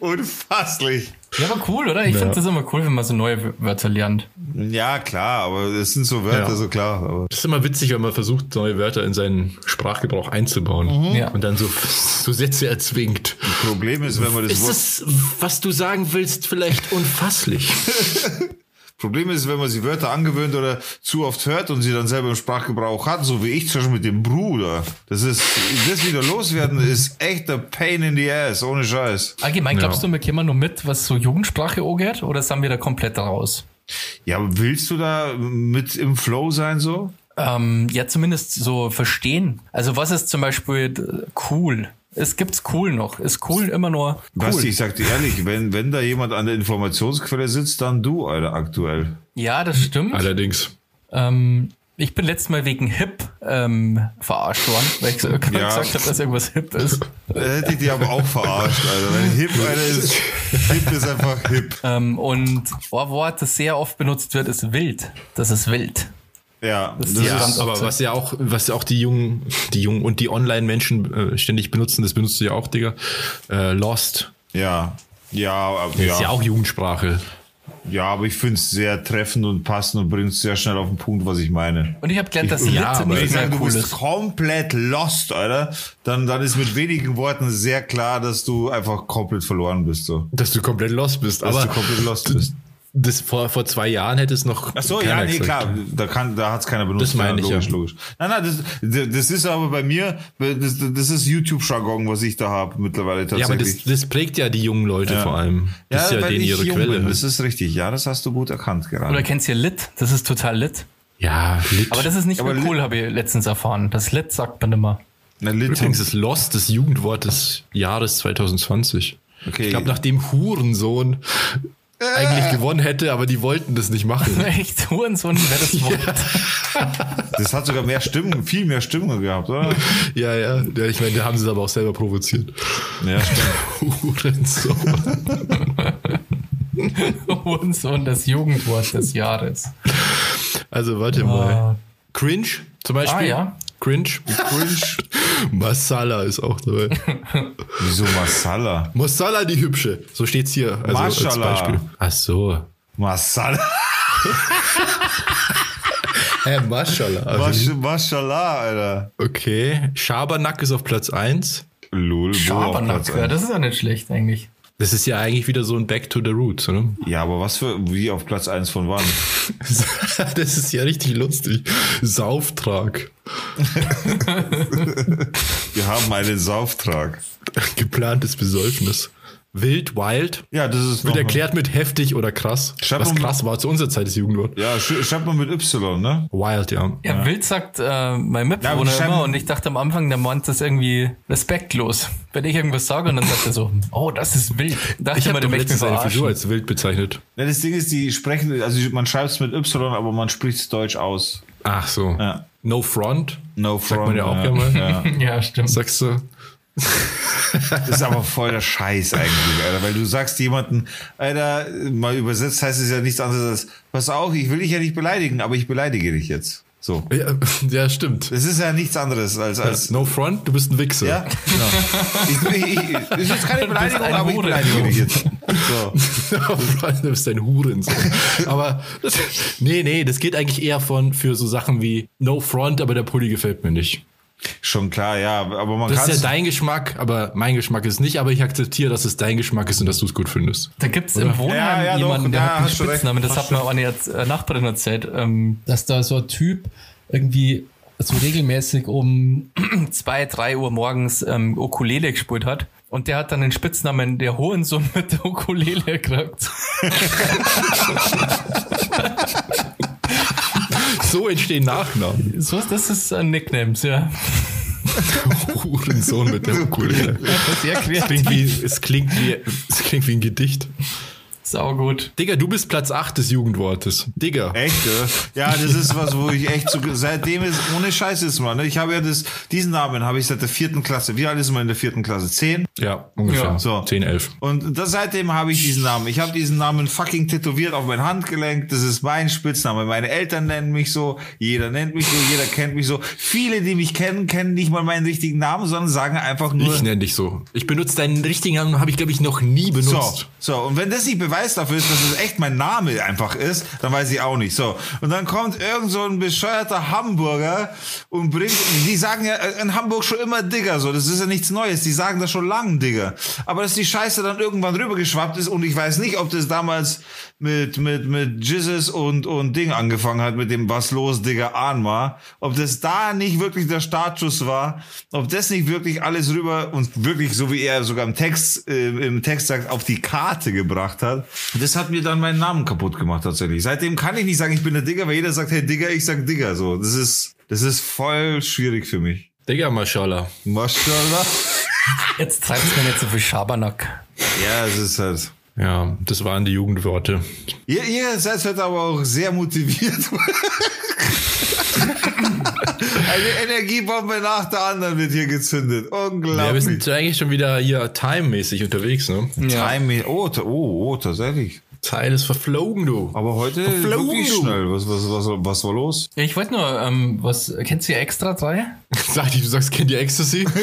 Speaker 2: unfasslich.
Speaker 1: Ja, aber cool, oder? Ich
Speaker 3: Ja.
Speaker 1: finde das immer cool, wenn man so neue Wörter lernt.
Speaker 2: Ja, klar, aber es sind so Wörter,
Speaker 3: Ja.
Speaker 2: so klar. Aber
Speaker 3: Das ist immer witzig, wenn man versucht, neue Wörter in seinen Sprachgebrauch einzubauen.
Speaker 1: Ja.
Speaker 3: Und dann so, so Sätze erzwingt.
Speaker 2: Problem ist, wenn man das
Speaker 3: Ist
Speaker 2: Wort,
Speaker 3: das, was du sagen willst, vielleicht unfasslich?
Speaker 2: Problem ist, wenn man sich Wörter angewöhnt oder zu oft hört und sie dann selber im Sprachgebrauch hat, so wie ich zum Beispiel mit dem Bruder. Das ist, das wieder loswerden ist echt a pain in the ass, ohne Scheiß.
Speaker 1: Allgemein, glaubst
Speaker 3: Ja.
Speaker 1: du, wir kommen nur mit, was so Jugendsprache angeht, oder sind wir da komplett raus?
Speaker 2: Ja, aber willst du da mit im Flow sein, so?
Speaker 1: Ähm, ja, zumindest so verstehen. Also was ist zum Beispiel cool? Es gibt's cool noch. Ist cool immer nur cool.
Speaker 2: Basti, ich sag dir ehrlich, wenn, wenn da jemand an der Informationsquelle sitzt, dann du, Alter, aktuell.
Speaker 1: Ja, das stimmt.
Speaker 3: Allerdings.
Speaker 1: Ähm, ich bin letztes Mal wegen Hip ähm, verarscht worden, weil ich so,
Speaker 2: Ja.
Speaker 1: gesagt habe, dass irgendwas hip ist.
Speaker 2: Da hätte ich dich aber auch verarscht, Alter. Weil hip, Alter, ist, hip ist einfach hip.
Speaker 1: Ähm, und ein Wort, das sehr oft benutzt wird, ist wild. Das ist wild.
Speaker 2: Ja, das
Speaker 1: die
Speaker 2: ist,
Speaker 3: Aber was ja auch, was ja auch die Jungen, die Jungen und die Online-Menschen äh, ständig benutzen, das benutzt du ja auch, Digga. Äh, Lost.
Speaker 2: ja. Ja, aber-
Speaker 3: Das ist ja
Speaker 2: ja,
Speaker 3: auch Jugendsprache.
Speaker 2: ja, aber ich finde es sehr treffend und passend und bringt sehr schnell auf den Punkt, was ich meine.
Speaker 1: Und ich habe gelernt, dass
Speaker 3: Ich-
Speaker 1: Lit
Speaker 3: ja, aber
Speaker 1: nicht
Speaker 2: Ich
Speaker 1: mehr
Speaker 2: sage, du
Speaker 1: cool
Speaker 2: bist
Speaker 1: ist.
Speaker 2: komplett lost, Alter. Dann, dann ist mit wenigen Worten sehr klar, dass du einfach komplett verloren bist, so.
Speaker 3: Dass du komplett lost bist.
Speaker 2: Dass
Speaker 3: aber
Speaker 2: du komplett lost bist.
Speaker 3: Das vor, vor zwei Jahren hätte es noch.
Speaker 2: Ach so, ja, nee,
Speaker 3: gesagt.
Speaker 2: klar, da kann, da hat's keiner benutzt.
Speaker 3: Das meine
Speaker 2: ja,
Speaker 3: ich,
Speaker 2: logisch,
Speaker 3: ja.
Speaker 2: logisch. Nein, nein, das, das ist aber bei mir, das, das ist YouTube-Jargon, was ich da habe mittlerweile
Speaker 3: Ja, aber das,
Speaker 2: tatsächlich.
Speaker 3: das prägt ja die jungen Leute
Speaker 2: Ja.
Speaker 3: vor allem. Das ist ja
Speaker 2: weil
Speaker 3: denen
Speaker 2: ich
Speaker 3: ihre
Speaker 2: jung
Speaker 3: Quelle.
Speaker 2: Bin. Das ist richtig. Ja, das hast du gut erkannt gerade.
Speaker 1: Oder kennst du Lit? Das ist total lit.
Speaker 3: ja, Lit.
Speaker 1: Aber das ist nicht
Speaker 2: Aber
Speaker 1: mehr cool, habe ich letztens erfahren. Das Lit sagt man immer.
Speaker 2: Na, Lit-
Speaker 3: Übrigens ist Lost das Jugendwort des Jahres 2020.
Speaker 2: Okay.
Speaker 3: Ich glaube, nachdem Hurensohn eigentlich gewonnen hätte, aber die wollten das nicht machen.
Speaker 1: Echt, Hurensohn wäre das Wort.
Speaker 2: Das hat sogar mehr Stimmen, viel mehr Stimmen gehabt, oder?
Speaker 3: ja, ja, ja. Ich meine, da haben sie es aber auch selber provoziert.
Speaker 2: Ja, stimmt.
Speaker 3: Hurensohn.
Speaker 1: Hurensohn, das Jugendwort des Jahres.
Speaker 3: Also warte mal. Cringe zum Beispiel.
Speaker 1: Ah, ja.
Speaker 3: Cringe.
Speaker 2: Cringe.
Speaker 3: Masala ist auch dabei.
Speaker 2: Wieso Masala?
Speaker 3: Masala die hübsche. So steht's hier. Also als
Speaker 2: Maschallah.
Speaker 3: Beispiel. Ach so.
Speaker 2: Masala.
Speaker 3: Hä, Mashallah. Also,
Speaker 2: Masch, Maschallah, Alter.
Speaker 3: okay. Schabernack ist auf Platz 1.
Speaker 2: Lul, wo auf
Speaker 1: Schabernack,
Speaker 2: Platz
Speaker 1: ja,
Speaker 2: eins?
Speaker 1: das ist ja nicht schlecht eigentlich.
Speaker 3: Das ist ja eigentlich wieder so ein Back to the Roots, oder?
Speaker 2: Ja, aber was für, wie auf Platz 1 von wann?
Speaker 3: Das ist ja richtig lustig. Sauftrag.
Speaker 2: Wir haben einen Sauftrag.
Speaker 3: Geplantes Besäufnis. Wild, wild.
Speaker 2: Ja, das ist
Speaker 3: Wird erklärt mit heftig oder krass.
Speaker 2: Schreib
Speaker 3: Was krass war zu unserer Zeit das Jugendwort.
Speaker 2: Ja, sch schreibt man mit Y, ne?
Speaker 3: Wild, ja.
Speaker 1: Ja, Wild sagt äh, mein
Speaker 2: Ja,
Speaker 1: Mitbewohner
Speaker 2: schreiben-
Speaker 1: immer und ich dachte am Anfang, der meint das irgendwie respektlos. Wenn ich irgendwas sage und dann sagt er so, oh, das ist wild. Dachte
Speaker 3: Ich habe doch letztens eine. Figur als wild bezeichnet.
Speaker 2: Ja, das Ding ist, die sprechen, also man schreibt es mit Y, aber man spricht es Deutsch aus.
Speaker 3: Ach so.
Speaker 2: Ja.
Speaker 3: No front.
Speaker 2: No
Speaker 3: Sagt
Speaker 2: front.
Speaker 3: man ja auch
Speaker 2: ja.
Speaker 3: gerne mal.
Speaker 2: Ja.
Speaker 1: Ja, stimmt.
Speaker 3: Sagst du?
Speaker 2: Das ist aber voll der Scheiß eigentlich, Alter. Weil du sagst jemanden, Alter, mal übersetzt heißt es ja nichts anderes als, pass auf, ich will dich ja nicht beleidigen, aber ich beleidige dich jetzt. So.
Speaker 3: Ja, ja stimmt.
Speaker 2: Das ist ja nichts anderes als, als
Speaker 3: No front, du bist ein Wichser.
Speaker 2: ja, genau. Ich, ich, ich, das ist jetzt keine Beleidigung, aber ich beleidige dich jetzt. So.
Speaker 3: No front, du bist ein Hurensohn. aber nee, nee, das geht eigentlich eher von für so Sachen wie No front, aber der Pulli gefällt mir nicht.
Speaker 2: Schon klar, ja, aber man
Speaker 3: Das
Speaker 2: kann
Speaker 3: ist ja dein Geschmack, aber mein Geschmack ist nicht, aber ich akzeptiere, dass es dein Geschmack ist und dass du es gut findest.
Speaker 1: Da gibt's im Wohnheim
Speaker 2: Ja, ja, doch,
Speaker 1: jemanden, der
Speaker 2: ja,
Speaker 1: hat einen Spitznamen, das hat mir auch eine äh, Nachbarin erzählt, ähm, dass da so ein Typ irgendwie so regelmäßig um zwei, drei Uhr morgens ähm, Ukulele gespielt hat. Und der hat dann den Spitznamen der Hohensohn mit der Ukulele gekriegt.
Speaker 3: So entstehen Nachnamen.
Speaker 1: So, das ist ein Nicknames, ja.
Speaker 3: Hurensohn mit der Ukulele.
Speaker 1: Sehr kreativ.
Speaker 3: es klingt wie, es klingt wie ein Gedicht.
Speaker 1: Sau gut.
Speaker 3: Digga, du bist Platz 8 des Jugendwortes. Digga.
Speaker 2: Echt, ja? Ja, das ist was, wo ich echt so, seitdem ist, ohne Scheiß ist man, ne? Ich habe ja das, diesen Namen habe ich seit der vierten Klasse. Wie alt ist man in der vierten Klasse? Zehn?
Speaker 3: Ja, ungefähr.
Speaker 1: Ja.
Speaker 2: So.
Speaker 3: 10, 11.
Speaker 2: Und das, seitdem habe ich diesen Namen. Ich habe diesen Namen fucking tätowiert auf mein Handgelenk. Das ist mein Spitzname. Meine Eltern nennen mich so. Jeder nennt mich so. Jeder kennt mich so. Viele, die mich kennen, kennen nicht mal meinen richtigen Namen, sondern sagen einfach nur.
Speaker 3: Ich nenne dich so. Ich benutze deinen richtigen Namen, habe ich, glaube ich, noch nie
Speaker 2: So,
Speaker 3: benutzt.
Speaker 2: so, und wenn das nicht Beweis dafür ist, dass es echt mein Name einfach ist, dann weiß ich auch nicht. So, und dann kommt irgend so ein bescheuerter Hamburger und bringt, die sagen ja in Hamburg schon immer Digger, so, das ist ja nichts Neues, die sagen das schon lange Digger. Aber dass die Scheiße dann irgendwann rübergeschwappt ist und ich weiß nicht, ob das damals mit, mit, mit Jesus und, und Ding angefangen hat, mit dem Was los, Digger, Anma, ob das da nicht wirklich der Startschuss war, ob das nicht wirklich alles rüber und wirklich, so wie er sogar im Text, äh, im Text sagt, auf die Karte gebracht hat. Das hat mir dann meinen Namen kaputt gemacht, tatsächlich. Seitdem kann ich nicht sagen, ich bin der Digger, weil jeder sagt, hey Digger, ich sag Digger, so. Das ist, das ist voll schwierig für mich.
Speaker 3: Digga, Mashallah.
Speaker 2: Maschallah.
Speaker 1: Jetzt treibt's mir nicht so viel Schabernack.
Speaker 2: Ja, es ist halt.
Speaker 3: Ja, das waren die Jugendworte.
Speaker 2: Ihr, ihr seid heute aber auch sehr motiviert. Eine Energiebombe nach der anderen wird hier gezündet.
Speaker 3: Ja, wir
Speaker 2: Unglaublich.
Speaker 3: sind eigentlich schon wieder hier time-mäßig unterwegs, ne?
Speaker 2: Time, oh, oh, oh, tatsächlich.
Speaker 3: Zeit ist verflogen, du.
Speaker 2: Aber heute
Speaker 3: Verflogen,
Speaker 2: wirklich
Speaker 3: du.
Speaker 2: schnell. Was, was, was, was war los?
Speaker 1: Ich wollte nur, ähm, was, kennst du ja extra drei?
Speaker 3: Sag ich, du sagst, kennt ihr Ecstasy?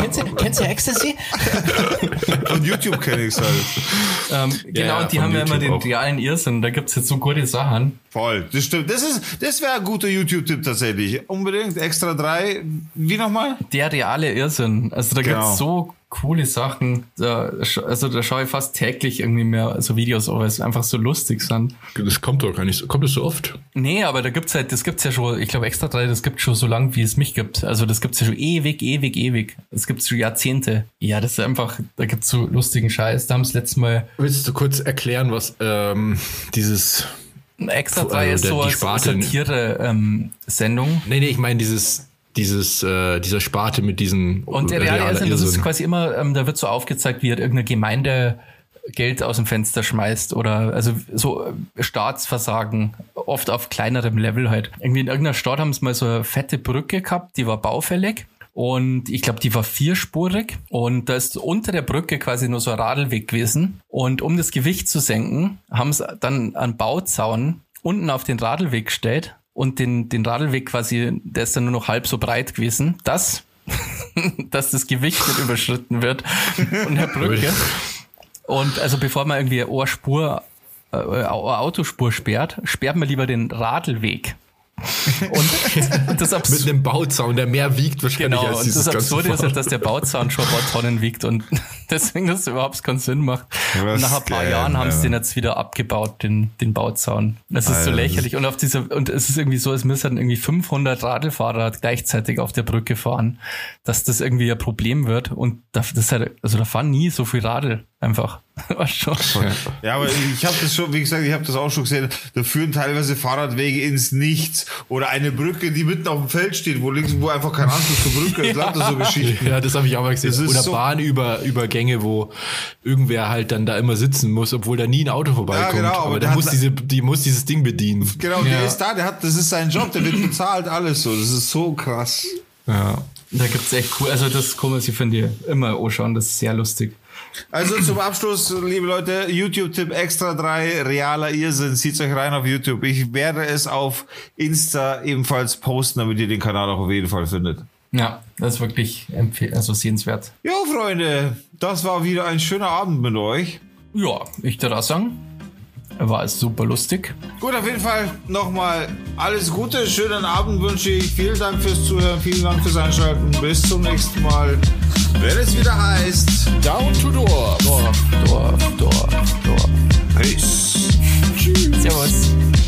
Speaker 1: kennst, du, kennst du Ecstasy?
Speaker 2: Von YouTube kenne ich es halt.
Speaker 1: Ähm, genau,
Speaker 3: ja,
Speaker 1: und die haben ja immer den
Speaker 3: auch.
Speaker 1: realen Irrsinn. Da gibt's jetzt so gute Sachen.
Speaker 2: Voll. Das stimmt. Das ist, das wäre ein guter YouTube-Tipp tatsächlich. Unbedingt. Extra drei. Wie nochmal?
Speaker 1: Der reale Irrsinn. Also da
Speaker 2: Genau.
Speaker 1: gibt's so coole Sachen. Da, also da schaue ich fast täglich irgendwie mehr so Videos, aber es einfach so lustig sind.
Speaker 3: Das kommt doch gar nicht so. Kommt das so oft?
Speaker 1: Nee, aber da gibt's halt, das gibt's ja schon, ich glaube extra drei, das gibt schon so lang, wie es mich gibt. Also das gibt's ja schon ewig, ewig, ewig. Das gibt's schon Jahrzehnte. Ja, das ist einfach, da gibt's so lustigen Scheiß. Da haben es letztes Mal.
Speaker 3: Willst du kurz erklären, was ähm, dieses
Speaker 1: Extra 3 ist so eine Satire-Sendung. Ähm,
Speaker 3: nee, nee, ich meine dieses dieses, äh, dieser Sparte mit diesen
Speaker 1: Und der reale Irrsinn, das ist quasi immer, ähm, da wird so aufgezeigt, wie halt irgendeine Gemeinde Geld aus dem Fenster schmeißt oder also so äh, Staatsversagen, oft auf kleinerem Level halt. Irgendwie in irgendeiner Stadt haben sie mal so eine fette Brücke gehabt, die war baufällig. Und ich glaube, die war vierspurig und da ist unter der Brücke quasi nur so ein Radlweg gewesen. Und um das Gewicht zu senken, haben sie dann einen Bauzaun unten auf den Radlweg gestellt und den, den Radlweg quasi, der ist dann nur noch halb so breit gewesen, dass, dass das Gewicht nicht überschritten wird von der Brücke. Und also bevor man irgendwie Ohrspur, äh, Autospur sperrt, sperrt man lieber den Radlweg.
Speaker 3: Und das Mit einem Bauzaun, der mehr wiegt wahrscheinlich
Speaker 1: genau, als dieses und das Absurde ist halt, dass der Bauzaun schon ein paar Tonnen wiegt und deswegen das überhaupt keinen Sinn macht. und nach ein paar geil, Jahren haben sie den jetzt wieder abgebaut, den, den Bauzaun. Das ist so lächerlich. Und auf dieser und es ist irgendwie so, es müssen irgendwie 500 Radlfahrer gleichzeitig auf der Brücke fahren, dass das irgendwie ein Problem wird. Und das halt, also da fahren nie so viel Radl einfach.
Speaker 2: War schon. Ja, aber ich habe das schon, wie gesagt, ich habe das auch schon gesehen. Da führen teilweise Fahrradwege ins Nichts oder eine Brücke, die mitten auf dem Feld steht, wo links, wo einfach kein Anschluss zur Brücke ist. ja. so Geschichten.
Speaker 3: Ja, das habe ich auch mal gesehen. Oder so Bahnübergänge, wo irgendwer halt dann da immer sitzen muss, obwohl da nie ein Auto vorbeikommt. Ja, genau, aber, aber der muss diese, die muss dieses Ding bedienen.
Speaker 2: Genau, ja. der ist da, der hat, das ist sein Job, der wird bezahlt, alles so. Das ist so krass.
Speaker 1: Ja. Da gibt's echt cool, also das kann man sich von dir immer anschauen, das ist sehr lustig.
Speaker 2: Also zum Abschluss, liebe Leute, YouTube-Tipp extra drei, realer Irrsinn. Zieht euch rein auf YouTube. Ich werde es auf Insta ebenfalls posten, damit ihr den Kanal auch auf jeden Fall findet.
Speaker 1: Ja, das ist wirklich also sehenswert.
Speaker 2: Ja, Freunde, das war wieder ein schöner Abend mit euch.
Speaker 1: Ja, ich darf auch sagen war es super lustig.
Speaker 2: Gut, auf jeden Fall nochmal alles Gute, schönen Abend wünsche ich. Vielen Dank fürs Zuhören, vielen Dank fürs Einschalten. Bis zum nächsten Mal, wenn es wieder heißt
Speaker 3: Down to Dorf. Dorf, Dorf, Dorf, Dorf. Peace. Tschüss. Servus.